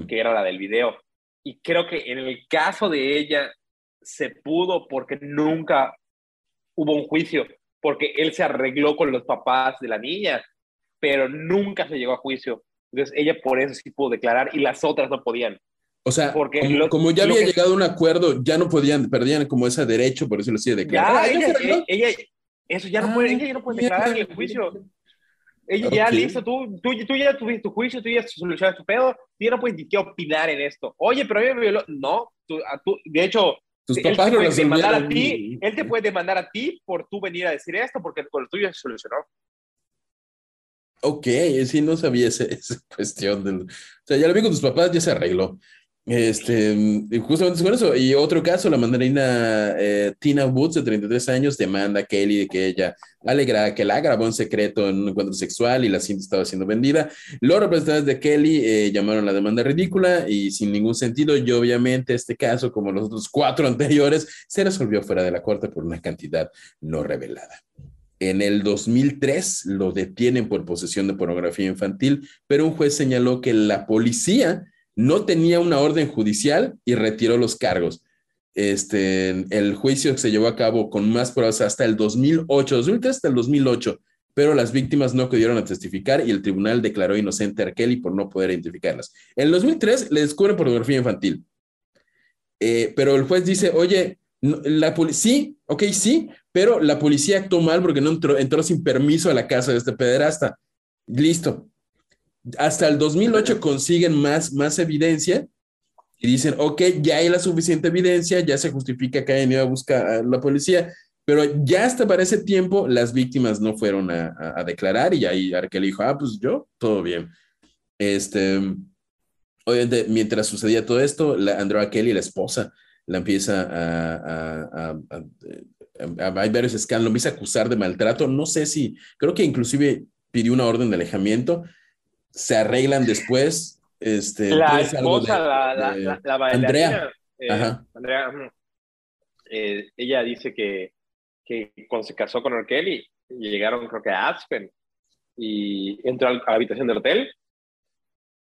que era la del video. Y creo que en el caso de ella se pudo porque nunca hubo un juicio, porque él se arregló con los papás de la niña, pero nunca se llegó a juicio. Entonces ella por eso sí pudo declarar y las otras no podían.
O sea,
Porque
como,
lo-
como ya había
que-
llegado a un acuerdo, ya no podían, perdían como ese derecho, por eso lo sigue declarando.
Ya,
Ah,
ella,
arregló.
ella, eso ya no
Ah,
puede, ella ya no puede declarar en el juicio. Ella ya
Ok.
listo, tú, tú, tú ya tuviste tu juicio, tú ya solucionaste tu pedo, tú ya no puedes ni qué opinar en esto. Oye, pero a mí me violó. No, tú, a tú- de hecho,
Tus
él te
papás lo
puede demandar a ti, él te puede demandar a ti por tú venir a decir esto, porque con lo tuyo se solucionó.
Ok, sí, no sabía ese- esa cuestión. Del, o sea, ya lo vi con tus papás, ya se arregló. Este, justamente con eso. Y otro caso, la mandarina eh, Tina Woods, de 33 años, demanda a Kelly de que ella alegra que la grabó en secreto en un encuentro sexual y la cinta estaba siendo vendida. Los representantes de Kelly eh, llamaron la demanda ridícula y sin ningún sentido. Y obviamente este caso, como los otros cuatro anteriores, se resolvió fuera de la corte por una cantidad no revelada. En el 2003 lo detienen por posesión de pornografía infantil, pero un juez señaló que la policía no tenía una orden judicial y retiró los cargos. Este, el juicio se llevó a cabo con más pruebas hasta el 2008, 2003 hasta el 2008, pero las víctimas no acudieron a testificar y el tribunal declaró inocente a. Kelly por no poder identificarlas. En el 2003 le descubren pornografía infantil, Eh, pero el juez dice, oye, la sí, ok, sí, pero la policía actuó mal porque no entró, entró sin permiso a la casa de este pederasta. Listo. Hasta el 2008 consiguen más, más evidencia y dicen, ok, ya hay la suficiente evidencia, ya se justifica que hayan ido a buscar a la policía, pero ya hasta para ese tiempo las víctimas no fueron a, a- a declarar y ahí Arkell dijo, ah, pues yo, todo bien. Este, obviamente, mientras sucedía todo esto, la Andrea Kelly, la esposa, la empieza a, a- a- a- a- hay varios escándalos, empieza a acusar de maltrato, no sé si, creo que inclusive pidió una orden de alejamiento, se arreglan después. Este,
La
¿tienes algo
esposa,
de-
la, la,
de-
la, la bailarina,
Andrea.
eh. Andrea, eh, ella dice que, que cuando se casó con R. Kelly, llegaron creo que a Aspen y entró a la habitación del hotel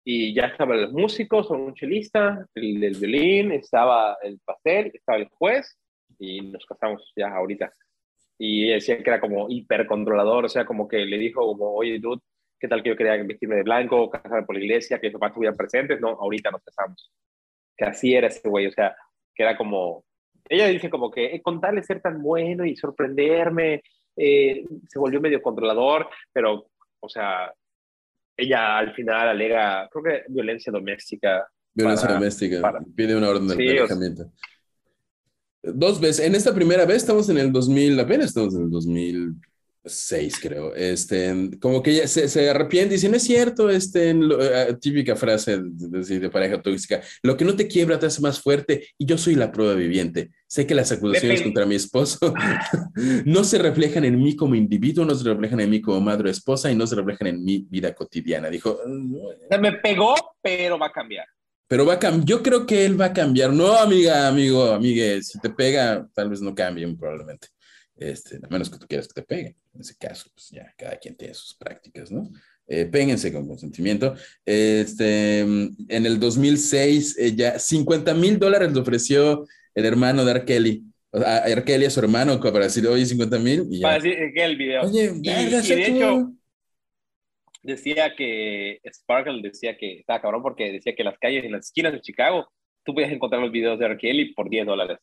y ya estaban los músicos, un chelista, el del violín, estaba el pastel, estaba el juez y nos casamos ya ahorita. Y decía que era como hipercontrolador, o sea, como que le dijo como, oye, dude, ¿qué tal que yo quería vestirme de blanco, casarme por la iglesia, que mis papás estuvieran presentes? No, ahorita nos casamos. Que así era ese güey, o sea, que era como, ella dice como que eh, con tal de ser tan bueno y sorprenderme, eh, se volvió medio controlador, pero, o sea, ella al final alega, creo que violencia doméstica.
Violencia doméstica, pide una orden de alejamiento. Dos veces, en esta primera vez estamos en el 2000, apenas estamos en el 2006, creo. Este, como que ella se, se arrepiente y dice, no es cierto, este, eh, típica frase de, de, pareja tóxica, lo que no te quiebra te hace más fuerte y yo soy la prueba viviente. Sé que las acusaciones contra mi esposo no se reflejan en mí como individuo, no se reflejan en mí como madre o esposa y no se reflejan en mi vida cotidiana. Dijo,
se me pegó, pero va a cambiar.
Pero va a cambiar. Yo creo que él va a cambiar. No, amiga, amigo, amigue, si te pega, tal vez no cambien probablemente. Este, a menos que tú quieras que te peguen. En ese caso, pues ya cada quien tiene sus prácticas, ¿no? Eh, péguense con consentimiento. Este, en el 2006, eh, ya 50 mil dólares le ofreció el hermano de R. Kelly. O sea, a R. Kelly a su hermano para decir, oye, 50 mil.
Para decir que el video.
Oye,
y, y de hecho, decía que Sparkle decía que estaba cabrón porque decía que las calles en las esquinas de Chicago tú podías encontrar los videos de R. Kelly por 10 dólares.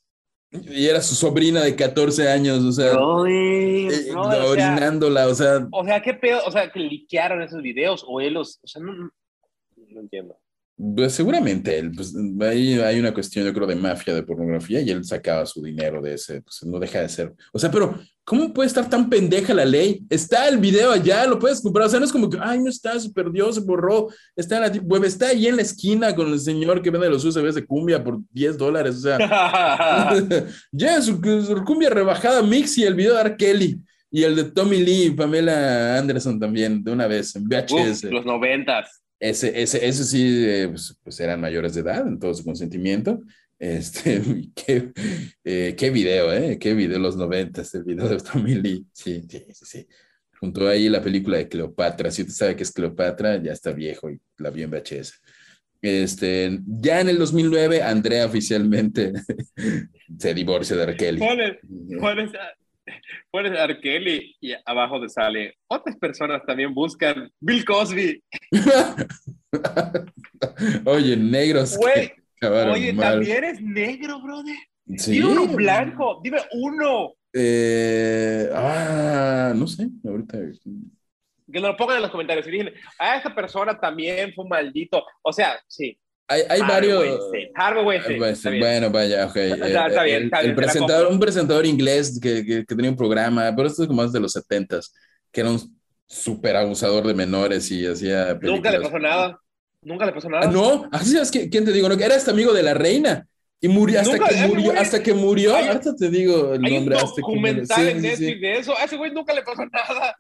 Y era su sobrina de 14 años, o sea,
eh, no,
orinándola, o sea,
o sea, qué pedo, o sea, que liquearon esos videos o él los, o sea, no, no entiendo.
Pues seguramente él, pues ahí hay una cuestión, yo creo, de mafia de pornografía y él sacaba su dinero de ese, pues no deja de ser. O sea, pero ¿cómo puede estar tan pendeja la ley? Está el video allá, lo puedes comprar. O sea, no es como que, ay, no está, se perdió, se borró. Está en la web, está ahí en la esquina con el señor que vende los USBs de cumbia por 10 dólares. O sea, ya su, su, cumbia rebajada mix y el video de R. Kelly. Y el de Tommy Lee y Pamela Anderson también, de una vez, en VHS.
Uf, los noventas.
Ese, ese, ese sí, eh, pues, pues, eran mayores de edad en todo su consentimiento. Este, qué, eh, qué video, ¿eh? Qué video, los noventas, el video de Tommy Lee. Sí, sí, sí, sí. Junto ahí la película de Cleopatra. Si usted sabe que es Cleopatra, ya está viejo y la vio en VHS. Este, ya en el 2009, Andrea oficialmente se divorcia de Raquel.
Pones, pones a Arkeli y abajo te sale, otras personas también buscan Bill Cosby.
oye, negros.
Güey, oye, mal. también eres negro, brother. Sí. Dime uno blanco, dime uno.
Eh, ah, no sé, ahorita.
Que lo pongan en los comentarios y dicen, a esta persona también fue un maldito. O sea, sí,
hay, hay varios. Bueno, vaya, ok. Está, está bien, está el, el presentador, un presentador inglés que, que, que, tenía un programa, pero esto es como más de los 70 que era un súper abusador de menores y hacía.
Películas. Nunca le pasó nada. Nunca le pasó nada.
Ah, no, así es que, ¿quién te digo? No, era este amigo de la reina. Y murió hasta nunca, que murió, güey, hasta que murió, hay, te digo el nombre.
Hay un documental en Netflix sí, sí, de eso. A ese güey nunca le pasó nada.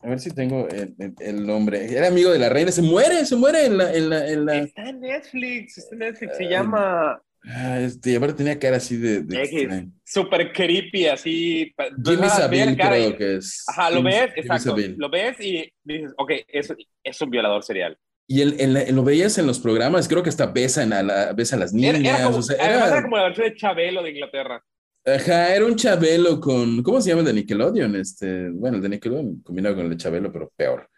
A ver si tengo el, el, el, nombre. Era amigo de la reina. Se muere, se muere en la. En la, en la...
Está en Netflix. Está en Netflix. Se uh, llama.
Ah, este, aparte tenía cara así de. de
Super creepy, así.
Jimmy Savile, creo que es.
Ajá, lo ves, exacto. Lo ves y dices, ok, es, es un violador serial.
Y el, el, lo veías en los programas, creo que hasta besan a, la, besa a las niñas.
Era, era como,
o sea,
era... era como la versión de Chabelo de Inglaterra.
Ajá, era un Chabelo con, ¿cómo se llama el de Nickelodeon? Este, bueno, el de Nickelodeon combinado con el de Chabelo, pero peor.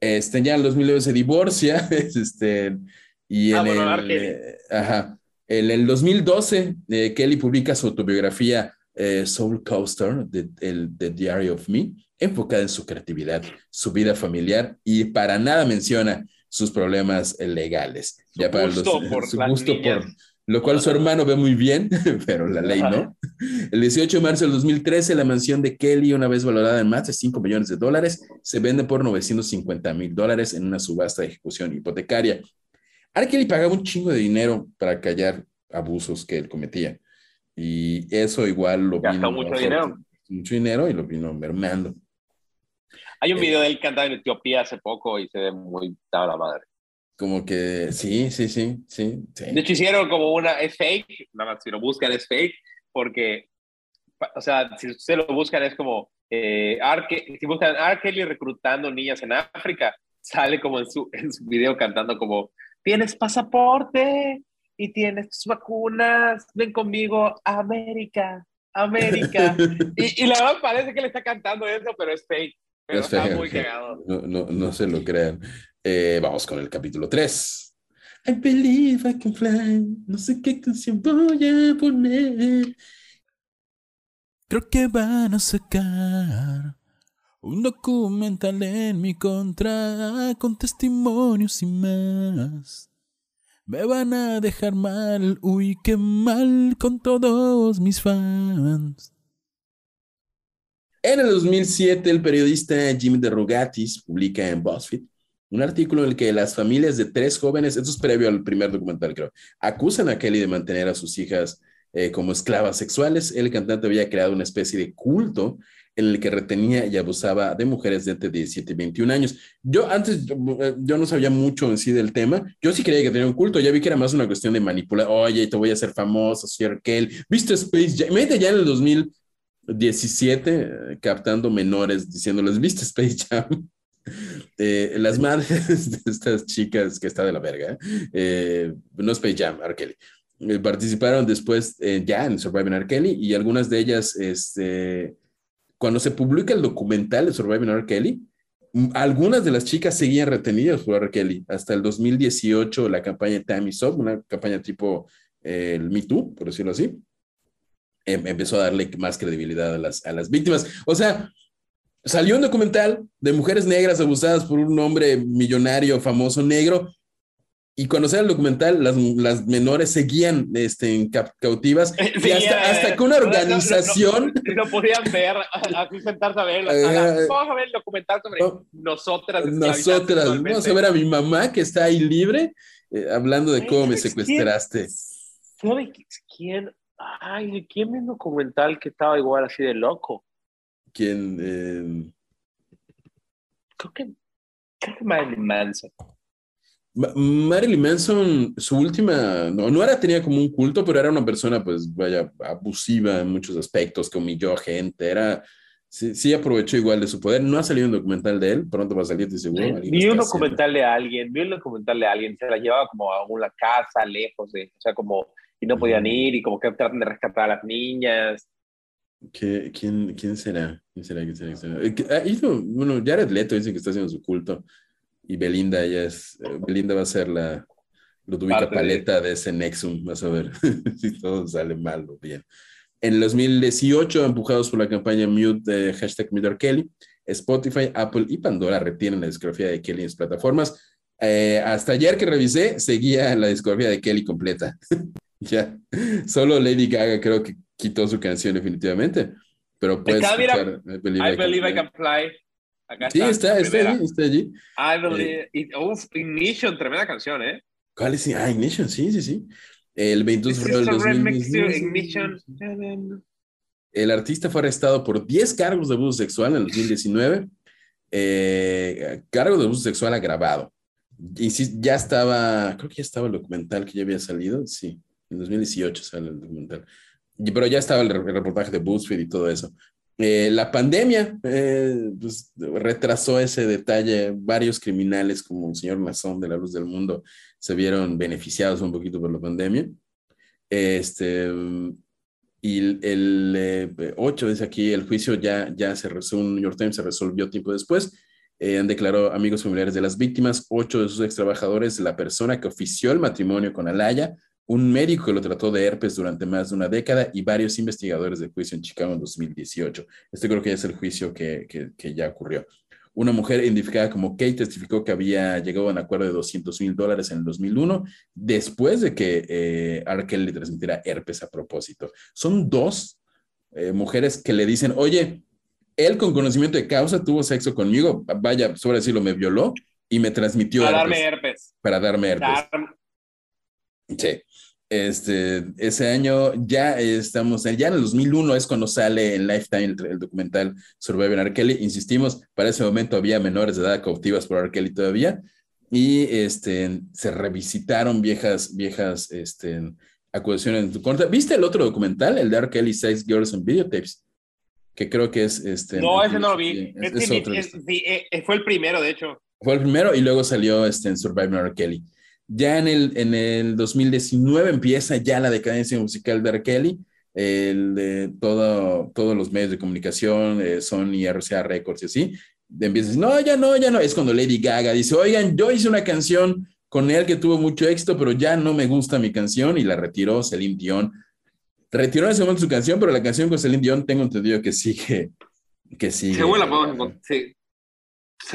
Este, ya en 2009 se divorcia, este, y en
ah, bueno,
el, eh, ajá, en el 2012 eh, Kelly publica su autobiografía eh, Soul Coaster, de, el, The Diary of Me, enfocada en su creatividad, su vida familiar y para nada menciona sus problemas legales.
Su
ya para
gusto
los,
por
su gusto
niñas.
por lo cual su hermano ve muy bien, pero la ley no. El 18 de marzo del 2013, la mansión de Kelly, una vez valorada en más de 5 millones de dólares, se vende por 950 mil dólares en una subasta de ejecución hipotecaria. Ahora Kelly pagaba un chingo de dinero para callar abusos que él cometía. Y eso igual lo
Gastó
vino...
mucho dinero.
Mucho dinero y lo vino mermando.
Hay un video de él cantando en Etiopía hace poco y se ve muy dado la madre.
Como que sí, sí, sí, sí, sí.
De hecho, hicieron como una, es fake, nada más si lo buscan es fake, porque, o sea, si ustedes lo buscan es como eh, si buscan R. Kelly reclutando niñas en África, sale como en su, en su video cantando como, tienes pasaporte y tienes tus vacunas, ven conmigo a América, América. y, y, la verdad parece que le está cantando eso, pero es fake. Pero está muy cagado.
No, no, no, se lo crean. Eh, vamos con el capítulo 3. I believe I can fly. No sé qué canción voy a poner.
Creo que van a sacar un documental en mi contra con testimonios y más. Me van a dejar mal, uy, qué mal con todos mis fans.
En el 2007, el periodista Jimmy DeRogatis publica en BuzzFeed un artículo en el que las familias de tres jóvenes, esto es previo al primer documental, creo, acusan a Kelly de mantener a sus hijas eh, como esclavas sexuales. El cantante había creado una especie de culto en el que retenía y abusaba de mujeres de entre 17 y 21 años. Yo antes, eh, yo no sabía mucho en sí del tema. Yo sí creía que tenía un culto. Ya vi que era más una cuestión de manipular. Oye, te voy a hacer famoso, Sir Kelly. ¿Viste Space Jam? Mete ya en el 2017 eh, captando menores diciéndoles, ¿viste Space Jam? Eh, las madres de estas chicas que está de la verga, eh, no Space Jam, R. Kelly, eh, participaron después ya en Surviving R. Kelly y algunas de ellas, este, cuando se publica el documental de Surviving R. Kelly, algunas de las chicas seguían retenidas por R. Kelly. Hasta el 2018, la campaña Is Up, una campaña tipo el Me Too, por decirlo así, em, empezó a darle más credibilidad a las, a las víctimas. O sea, salió un documental de mujeres negras abusadas por un hombre millonario, famoso negro, y cuando sale el documental, las, las menores seguían este, cautivas y hasta, hasta, que una organización...
No, podían ver, así sentarse a ver. Eh, vamos a ver el documental sobre nosotras.
Nosotras, vamos a ver a mi mamá que está ahí libre, eh, hablando de cómo me secuestraste.
¿Sabe quién? Ay, ¿quién es el documental que estaba igual así de loco?
¿Quién? Eh...
Creo que, creo que Marilyn Manson.
Marilyn Manson, su última, no, no era, tenía como un culto, pero era una persona, pues, vaya, abusiva en muchos aspectos, que humilló a gente, era, sí, sí, aprovechó igual de su poder. No ha salido un documental de él, pronto va a salir, seguro.
Vi un documental de alguien, vi un documental de alguien, se la llevaba como a una casa, lejos de, o sea, como, y no podían ir, y como que tratan de rescatar a las niñas.
¿Qué, quién, quién, será? ¿Quién será? ¿Quién será? ¿Quién será? Ah, hizo, bueno, Jared Leto dice que está haciendo su culto y Belinda, ella es, eh, Belinda va a ser la Ludwika Paleta de... ese Nexum, vas a ver si todo sale mal o bien. En el 2018, empujados por la campaña Mute de hashtag Mute Kelly, Spotify, Apple y Pandora retienen la discografía de Kelly en sus plataformas. Eh, hasta ayer que revisé, seguía la discografía de Kelly completa. ya, solo Lady Gaga creo que quitó su canción definitivamente, pero puedes escuchar
I Believe I Can, Fly.
Acá sí, está, está, allí, está allí.
I believe, eh, uf, Ignition, tremenda canción, ¿eh?
¿Cuál es? Ah, Ignition, sí, sí, sí. El 22 de febrero del
2019.
El artista fue arrestado por 10 cargos de abuso sexual en el 2019. Eh, cargo de abuso sexual agravado. Y sí, ya estaba, creo que ya estaba el documental que ya había salido. Sí, en 2018 sale el documental pero ya estaba el, reportaje de BuzzFeed y todo eso. Eh, la pandemia eh, pues, retrasó ese detalle. Varios criminales, como el señor Nazón de la Luz del Mundo, se vieron beneficiados un poquito por la pandemia. Este, y el, 8, eh, dice aquí, el juicio ya, ya se resolvió, New York Times se resolvió tiempo después. han declarado amigos familiares de las víctimas, ocho de sus ex trabajadores, la persona que ofició el matrimonio con Alaya, un médico que lo trató de herpes durante más de una década y varios investigadores del juicio en Chicago en 2018. Este creo que es el juicio que, que, ya ocurrió. Una mujer identificada como Kate testificó que había llegado a un acuerdo de 200 mil dólares en el 2001 después de que eh, Arkel le transmitiera herpes a propósito. Son dos eh, mujeres que le dicen, oye, él con conocimiento de causa tuvo sexo conmigo, vaya, sobre decirlo, me violó y me transmitió
para darme herpes.
Para darme herpes. Sí. Este, ese año ya estamos, ya en el 2001 es cuando sale en Lifetime el, documental Surviving R. Kelly. Insistimos, para ese momento había menores de edad cautivas por R. Kelly todavía y este, se revisitaron viejas, viejas este, acusaciones en tu contra. ¿Viste el otro documental, el de R. Kelly Sex Girls and Videotapes? que creo que es este.
No, ese no lo vi. fue el primero, de hecho.
Fue el primero y luego salió este, en Survivor R. Kelly. Ya en el, en el 2019 empieza ya la decadencia musical de R. Kelly. El de todo, todos los medios de comunicación, eh, Sony, RCA Records y así, empieza a decir, no, ya no, ya no. Es cuando Lady Gaga dice, oigan, yo hice una canción con él que tuvo mucho éxito, pero ya no me gusta mi canción y la retiró Celine Dion. Retiró en ese momento su canción, pero la canción con Celine Dion tengo entendido que sigue. Que sigue.
Según la podemos sí.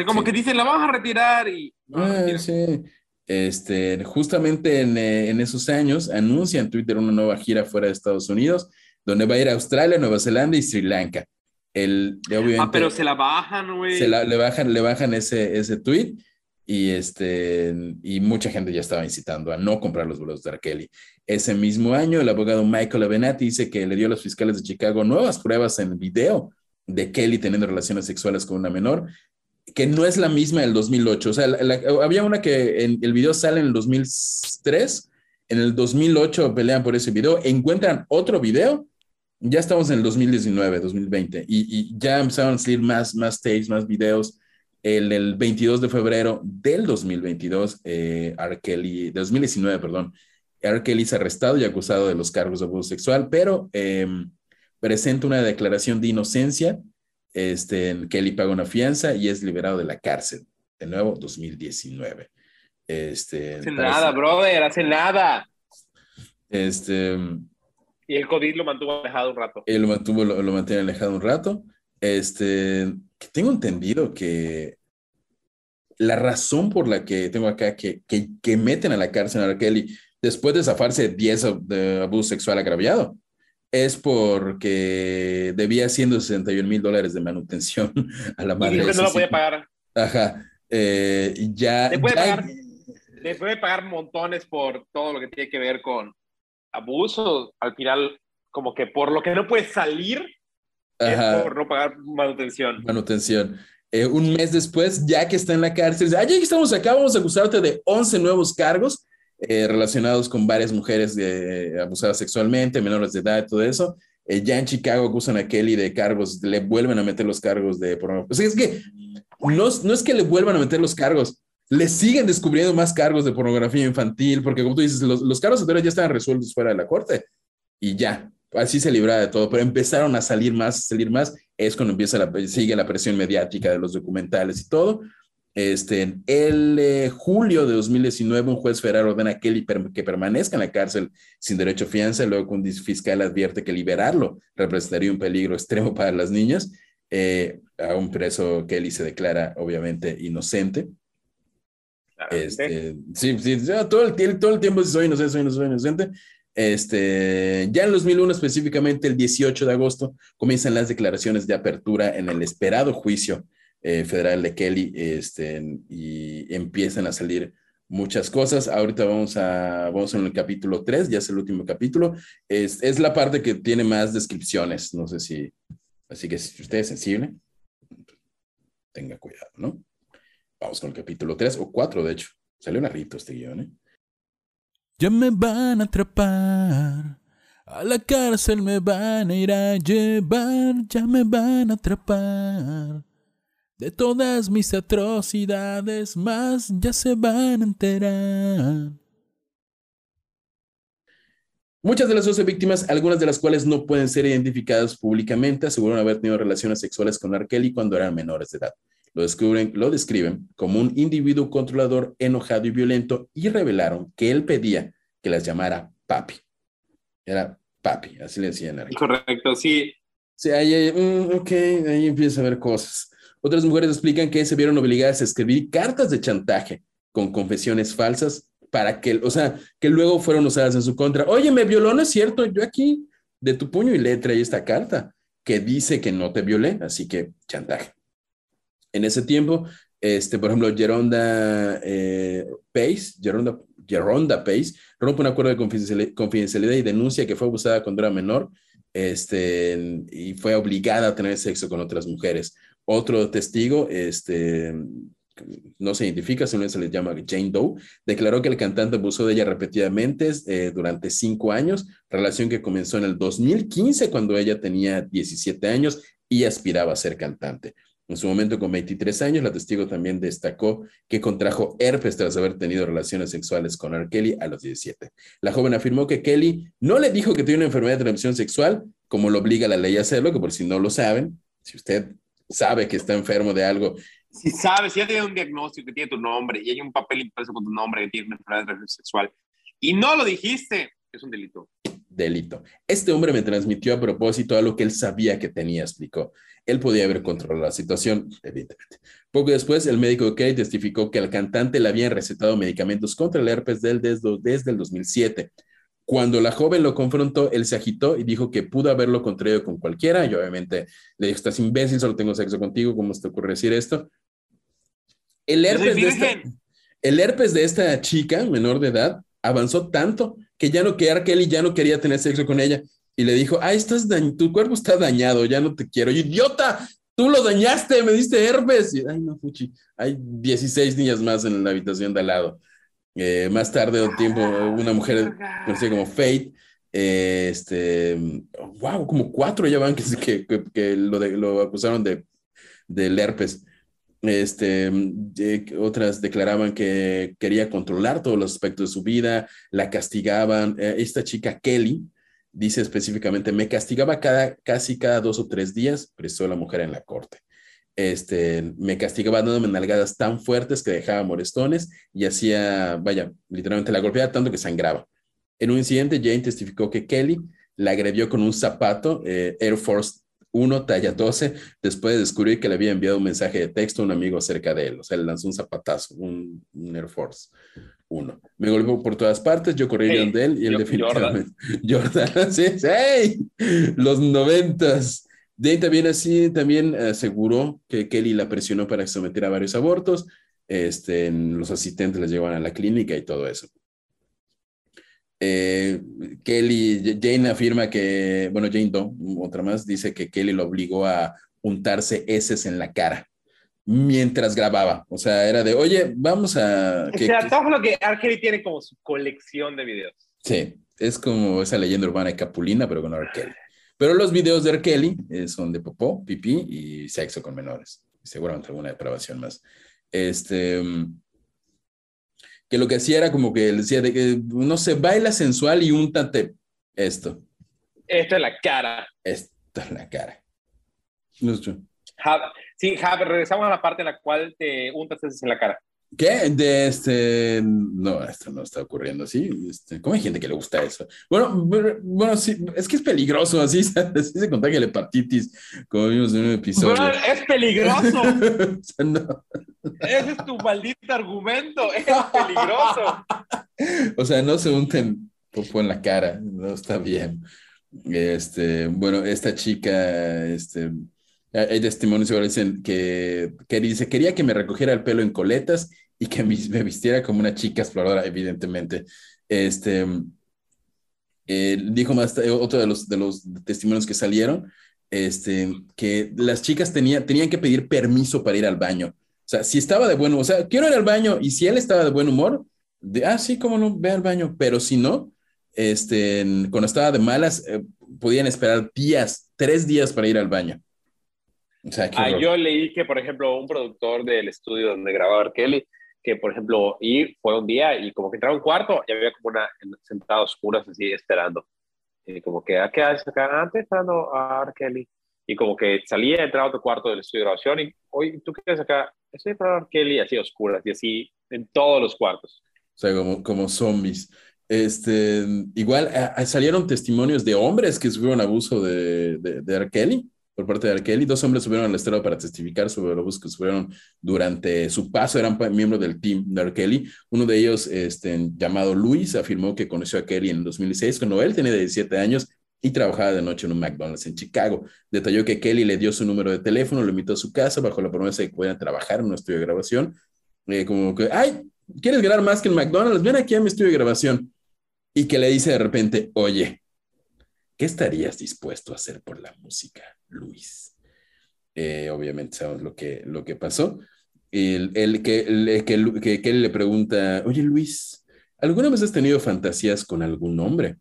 como que dicen, la vamos a retirar y.
Ah, sí. Este, justamente en, eh, en, esos años anuncia en Twitter una nueva gira fuera de Estados Unidos, donde va a ir a Australia, Nueva Zelanda y Sri Lanka. El,
ah, pero se la bajan, güey.
Se la, le bajan, le bajan ese, ese tweet y, este, y mucha gente ya estaba incitando a no comprar los boletos de R. Kelly. Ese mismo año, el abogado Michael Avenatti dice que le dio a los fiscales de Chicago nuevas pruebas en video de Kelly teniendo relaciones sexuales con una menor, que no es la misma del 2008. O sea, había una que en el video sale en el 2003, en el 2008 pelean por ese video, encuentran otro video, ya estamos en el 2019, 2020, y, y ya empezaron a salir más, más tapes, más videos el, el 22 de febrero del 2022, eh, R. Kelly, 2019, perdón, R. Es arrestado y acusado de los cargos de abuso sexual, pero em, presenta una declaración de inocencia. Este, Kelly paga una fianza y es liberado de la cárcel. De nuevo, 2019. Este,
hace nada, brother, hace nada.
Este.
Y el COVID lo mantuvo alejado un rato.
Él lo mantuvo, lo, lo mantiene alejado un rato. Este, que tengo entendido que la razón por la que tengo acá que, que, meten a la cárcel a. Kelly después de zafarse 10 de abuso sexual agraviado es porque debía 161 mil dólares de manutención a la madre.
Y no lo podía pagar.
Ajá. Eh, ya.
Le puede, pagar, pagar montones por todo lo que tiene que ver con abuso. Al final, como que por lo que no puede salir, por no pagar manutención.
Manutención. Eh, un mes después, ya que está en la cárcel, dice, ah, ya que estamos acá, vamos a acusarte de 11 nuevos cargos eh, relacionados con varias mujeres abusadas sexualmente, menores de edad, todo eso. Eh, ya en Chicago acusan a Kelly de cargos, le vuelven a meter los cargos de pornografía. O sea, es que no, no es que le vuelvan a meter los cargos, le siguen descubriendo más cargos de pornografía infantil, porque como tú dices, los, los cargos anteriores ya estaban resueltos fuera de la corte y ya, así se libraba de todo, pero empezaron a salir más, salir más, es cuando empieza sigue la presión mediática de los documentales y todo. Este, en el eh, julio de 2019, un juez federal ordena a Kelly que permanezca en la cárcel sin derecho a fianza, luego un fiscal advierte que liberarlo representaría un peligro extremo para las niñas. Eh, a un preso Kelly se declara obviamente inocente. Este, sí, sí, todo el, todo el tiempo soy inocente, soy inocente, soy inocente. Este, ya en 2001, específicamente el 18 de agosto, comienzan las declaraciones de apertura en el esperado juicio eh, federal de Kelly este, y empiezan a salir muchas cosas. Ahorita vamos a, vamos en el capítulo 3, ya es el último capítulo. Es, es la parte que tiene más descripciones. No sé si, así que si usted es sensible, tenga cuidado, ¿no? Vamos con el capítulo 3 o 4, de hecho. Salió un rito este guion, ¿eh?
Ya me van a atrapar. A la cárcel me van a ir a llevar. Ya me van a atrapar. De todas mis atrocidades más ya se van a enterar.
Muchas de las 12 víctimas, algunas de las cuales no pueden ser identificadas públicamente, aseguran haber tenido relaciones sexuales con R. cuando eran menores de edad. Lo, descubren, lo describen como un individuo controlador, enojado y violento y revelaron que él pedía que las llamara papi. Era papi, así le decían.
Correcto, sí.
Sí, ahí, ok, ahí empieza a ver cosas. Otras mujeres explican que se vieron obligadas a escribir cartas de chantaje con confesiones falsas para que, o sea, que luego fueron usadas en su contra. Oye, me violó, no es cierto, yo aquí de tu puño y letra hay esta carta que dice que no te violé, así que chantaje. En ese tiempo, este, por ejemplo, Geronda eh, Pace, Geronda, Geronda Pace, rompe un acuerdo de confidencialidad y denuncia que fue abusada cuando era menor este, y fue obligada a tener sexo con otras mujeres. Otro testigo, este, no se identifica, sino se le llama Jane Doe, declaró que el cantante abusó de ella repetidamente eh, durante cinco años, relación que comenzó en el 2015 cuando ella tenía 17 años y aspiraba a ser cantante. En su momento, con 23 años, la testigo también destacó que contrajo herpes tras haber tenido relaciones sexuales con R. Kelly a los 17. La joven afirmó que Kelly no le dijo que tiene una enfermedad de transmisión sexual, como lo obliga la ley a hacerlo, que por si no lo saben, si usted sabe que está enfermo de algo.
Si sabes, si ya tiene un diagnóstico que tiene tu nombre y hay un papel impreso con tu nombre que tiene una enfermedad de sexual y no lo dijiste, es un delito.
Delito. Este hombre me transmitió a propósito algo que él sabía que tenía, explicó. Él podía haber controlado la situación, evidentemente. Poco después, el médico Kelly testificó que al cantante le habían recetado medicamentos contra el herpes del desde, desde el 2007. Cuando la joven lo confrontó, él se agitó y dijo que pudo haberlo contraído con cualquiera. Y obviamente le dijo, estás imbécil, solo tengo sexo contigo, ¿cómo se te ocurre decir esto? El herpes, de esta, el herpes de esta chica menor de edad avanzó tanto que ya no quería Kelly ya no quería tener sexo con ella y le dijo, ay, estás tu cuerpo está dañado, ya no te quiero. idiota, tú lo dañaste, me diste herpes. Y, ay, no, Fuchi, hay 16 niñas más en la habitación de al lado. Eh, más tarde, un tiempo, una mujer conocida como Fate, eh, este, wow, como cuatro ya van que, que, que lo, de, lo acusaron de, del herpes. Este, otras declaraban que quería controlar todos los aspectos de su vida, la castigaban. Eh, esta chica Kelly dice específicamente, me castigaba cada, casi cada dos o tres días, preso la mujer en la corte. Este, me castigaba dándome nalgadas tan fuertes que dejaba morestones y hacía, vaya, literalmente la golpeaba tanto que sangraba. En un incidente, Jane testificó que Kelly la agredió con un zapato eh, Air Force 1, talla 12, después de descubrir que le había enviado un mensaje de texto a un amigo acerca de él. O sea, le lanzó un zapatazo, un, Air Force 1. Me golpeó por todas partes, yo corrí de él y él definitivamente. Jordan, sí, sí, los noventas. Dane también así, también aseguró que Kelly la presionó para que sometiera a varios abortos. Este, los asistentes les llevaban a la clínica y todo eso. Eh, Kelly, Jane afirma que, bueno, Jane Doe, otra más, dice que Kelly lo obligó a untarse heces en la cara mientras grababa. O sea, era de, oye, vamos a...
O sea, todo lo que R. tiene como su colección de videos.
Sí, es como esa leyenda urbana de Capulina, pero con R. Pero los videos de R. Kelly eh, son de popó, pipí y sexo con menores. Seguramente alguna depravación más. Este que lo que hacía era como que decía de que, no sé, baila sensual y úntate esto.
Esto es la cara.
Esto es la cara.
Sí, regresamos a la parte en la cual te untas en la cara.
¿Qué? De este. No, esto no está ocurriendo así. Este, ¿Cómo hay gente que le gusta eso? Bueno, bueno, sí, es que es peligroso, así, así se contagia la hepatitis, como vimos en un episodio. Bueno,
es peligroso. no. Ese es tu maldito argumento, es peligroso.
o sea, no se unten popo en la cara, no está bien. Este, bueno, esta chica, este, hay testimonios que dicen que, dice, quería que me recogiera el pelo en coletas y que me vistiera como una chica exploradora, evidentemente. Este, eh, dijo más, eh, otro de los, testimonios que salieron, este, que las chicas tenían, tenían que pedir permiso para ir al baño. O sea, si estaba de buen humor, o sea, quiero ir al baño y si él estaba de buen humor, de, ah, sí, cómo no, ve al baño, pero si no, este, cuando estaba de malas, eh, podían esperar días, tres días para ir al baño.
Ah, yo leí que, por ejemplo, un productor del estudio donde grababa Kelly, que, por ejemplo, y fue un día y como que entraba un cuarto y había como una sentada oscura así esperando. Y como que, ¿a ah, qué haces acá? Antes esperando a R. Kelly. Y como que salía, entraba a otro cuarto del estudio de grabación y, oye, ¿tú qué haces acá? Estoy para R. Kelly, así oscuras y así en todos los cuartos.
O sea, como, como zombies. Este, igual salieron testimonios de hombres que sufrieron abuso de, de, de R. Kelly por parte de R. Kelly. Dos hombres subieron al estrado para testificar sobre los que sufrieron durante su paso, eran miembros del team de R. Kelly. Uno de ellos, este, llamado Luis, afirmó que conoció a Kelly en 2006 cuando él tenía 17 años y trabajaba de noche en un McDonald's en Chicago. Detalló que Kelly le dio su número de teléfono, lo invitó a su casa bajo la promesa de que pudieran trabajar en un estudio de grabación. Eh, como que, ay, ¿quieres grabar más que en McDonald's? Ven aquí a mi estudio de grabación. Y que le dice de repente, oye, ¿qué estarías dispuesto a hacer por la música? Luis. Eh, obviamente sabemos lo que, lo que pasó. El, el, que, el, que, que, él le pregunta, oye Luis, ¿alguna vez has tenido fantasías con algún hombre?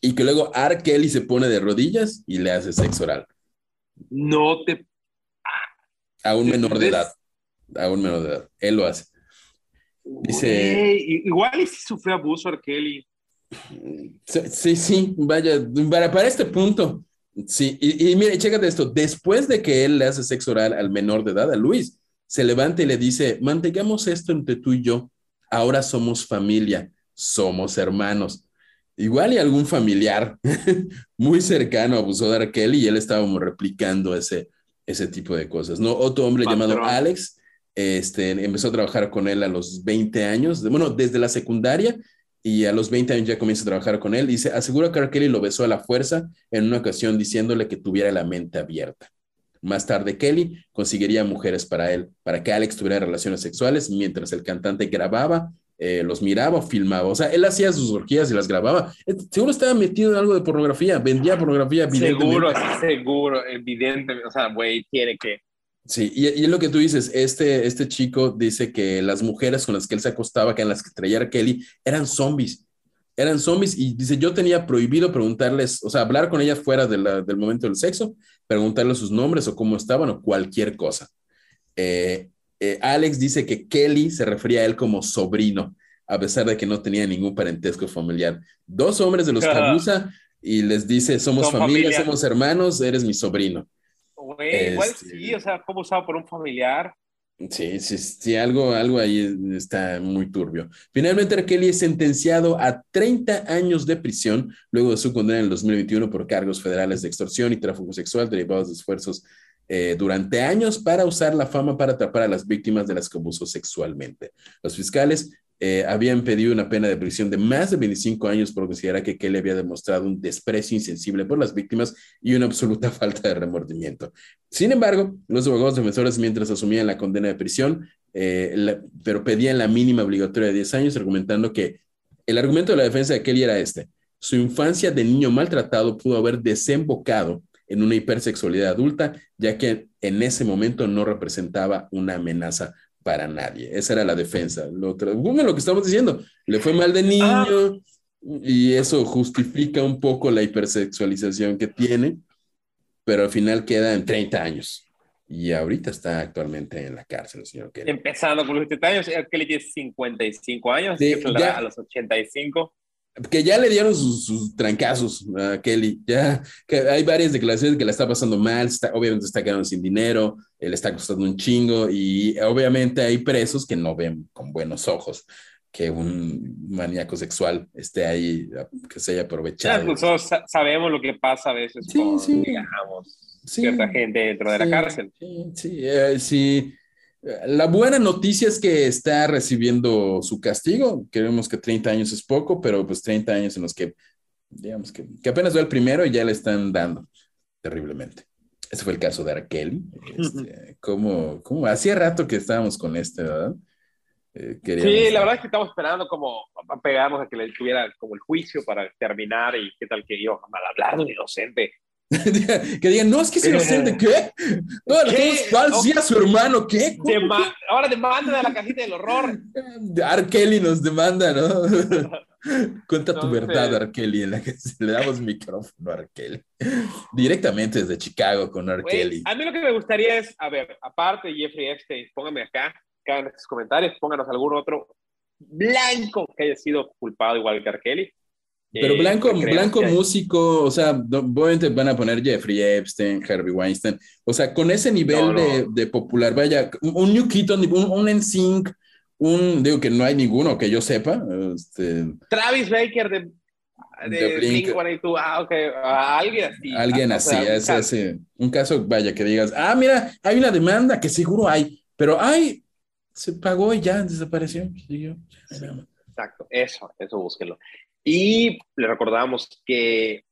Y que luego R. Kelly se pone de rodillas y le hace sexo oral.
No te.
A un menor de edad. A un menor de edad. Él lo hace. Dice.
Igual y si sufrió abuso R. Kelly.
Sí, sí, vaya, para, para este punto. Sí, y, y mire, chécate esto. Después de que él le hace sexo oral al menor de edad, a Luis, se levanta y le dice: mantengamos esto entre tú y yo. Ahora somos familia, somos hermanos. Igual y algún familiar muy cercano abusó de R. Kelly y él estaba replicando ese, ese tipo de cosas, ¿no? Otro hombre
Patrón.
llamado Alex este, empezó a trabajar con él a los 20 años, bueno, desde la secundaria y a los 20 años ya comienza a trabajar con él. Dice, asegura que. Kelly lo besó a la fuerza en una ocasión diciéndole que tuviera la mente abierta. Más tarde, Kelly conseguiría mujeres para él, para que Alex tuviera relaciones sexuales mientras el cantante grababa, eh, los miraba filmaba. O sea, él hacía sus orgías y las grababa. Eh, Seguro estaba metido en algo de pornografía, vendía pornografía. evidentemente.
Seguro, seguro, evidente. O sea, güey, tiene que.
Sí, y, y es lo que tú dices, este, este chico dice que las mujeres con las que él se acostaba, que en las que traía. Kelly, eran zombies. Eran zombies y dice, yo tenía prohibido preguntarles, o sea, hablar con ellas fuera de la- del momento del sexo, preguntarles sus nombres o cómo estaban o cualquier cosa. Eh, eh, Alex dice que Kelly se refería a él como sobrino, a pesar de que no tenía ningún parentesco familiar. Dos hombres de los que abusa y les dice, somos familia. somos hermanos, eres mi sobrino.
Güey, igual
Este-
sí, o sea, como usado por un familiar.
Sí, sí, sí, algo, algo ahí está muy turbio. Finalmente, R. Kelly es sentenciado a 30 años de prisión luego de su condena en el 2021 por cargos federales de extorsión y tráfico sexual derivados de esfuerzos eh, durante años para usar la fama para atrapar a las víctimas de las que abusó sexualmente. Los fiscales eh, habían pedido una pena de prisión de más de 25 años por considerar que Kelly había demostrado un desprecio insensible por las víctimas y una absoluta falta de remordimiento. Sin embargo, los abogados defensores, mientras asumían la condena de prisión, eh, pero pedían la mínima obligatoria de 10 años, argumentando que el argumento de la defensa de Kelly era este. Su infancia de niño maltratado pudo haber desembocado en una hipersexualidad adulta, ya que en ese momento no representaba una amenaza para nadie. Esa era la defensa. Lo, bueno, lo que estamos diciendo, le fue mal de niño y eso justifica un poco la hipersexualización que tiene, pero al final queda en 30 años. Y ahorita está actualmente en la cárcel, el señor Kelly.
Empezando con los 70 años. Kelly tiene 55 años,
Sí,
que
ya.
a los 85.
que ya le dieron sus, sus trancazos a Kelly. Ya que hay varias declaraciones que la está pasando mal, está, obviamente está quedando sin dinero, le está costando un chingo y obviamente hay presos que no ven con buenos ojos que un maníaco sexual esté ahí, que se haya
Ya,
aprovechado.
pues, nosotros sa- sabemos lo que pasa a veces
Sí,
con,
sí.
digamos,
Sí.
cierta gente dentro de la cárcel.
Sí, sí, eh, sí. La buena noticia es que está recibiendo su castigo. Creemos que 30 años es poco, pero pues 30 años en los que, digamos que, que apenas va el primero y ya le están dando terriblemente. Ese fue el caso de Arkeli. Este, como hacía rato que estábamos con este, ¿verdad? Eh,
Sí, la verdad es que estamos esperando como a pegarnos a que le tuviera como el juicio para terminar y qué tal que a hablar de un inocente.
que digan, no, es que es inocente, ¿qué? Las
¿Qué?
falsas a su hermano, ¿qué?
Dema- ahora demanda de la cajita del horror.
R. Kelly nos demanda, ¿no? Cuenta tu verdad. Kelly, en la que le damos micrófono a R. Kelly. Directamente desde Chicago con Kelly.
a mí lo que me gustaría es, a ver, aparte Jeffrey Epstein, pónganme acá, acá en estos comentarios, pónganos algún otro blanco que haya sido culpado igual que R. Kelly.
Pero
Eh,
blanco,
crean
blanco músico, o sea, obviamente van a poner Jeffrey Epstein, Harvey Weinstein, o sea, con ese nivel
No, no.
De, de popular, vaya, un, un New Keaton, un, un NSYNC, un, digo que no hay ninguno que yo sepa, este,
Travis Baker de,
De
de
Blink.
Blink-182, ah, ok, a alguien así.
alguien
Ah, o
así,
sea, un
ese,
caso.
ese- un caso, vaya, que digas, ah, mira, hay una demanda que seguro hay, pero ay, se pagó y ya desapareció. siguió.
Exacto, eso, eso búsquenlo. Y le recordamos que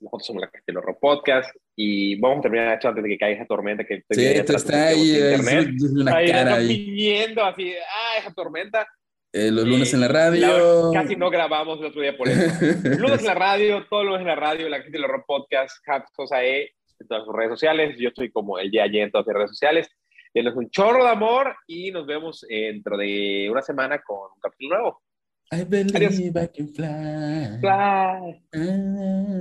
nosotros somos la Castelo Rock Podcast y vamos a terminar esto antes de que caiga esa tormenta que estoy
Sí,
atrás
está ahí,
internet.
es una
Ahí
cara ahí.
viniendo así, ah, esa tormenta.
Eh, los lunes
Y
en la radio.
Casi no grabamos el otro día por eso. lunes en la radio, todos los lunes en la radio, la Castelo Rock Podcast, Sosae, en todas sus redes sociales. Yo estoy como el día ayer en todas las redes sociales. Denos un chorro de amor y nos vemos dentro de una semana con un capítulo nuevo.
I believe I can fly.
Bye.
Ah,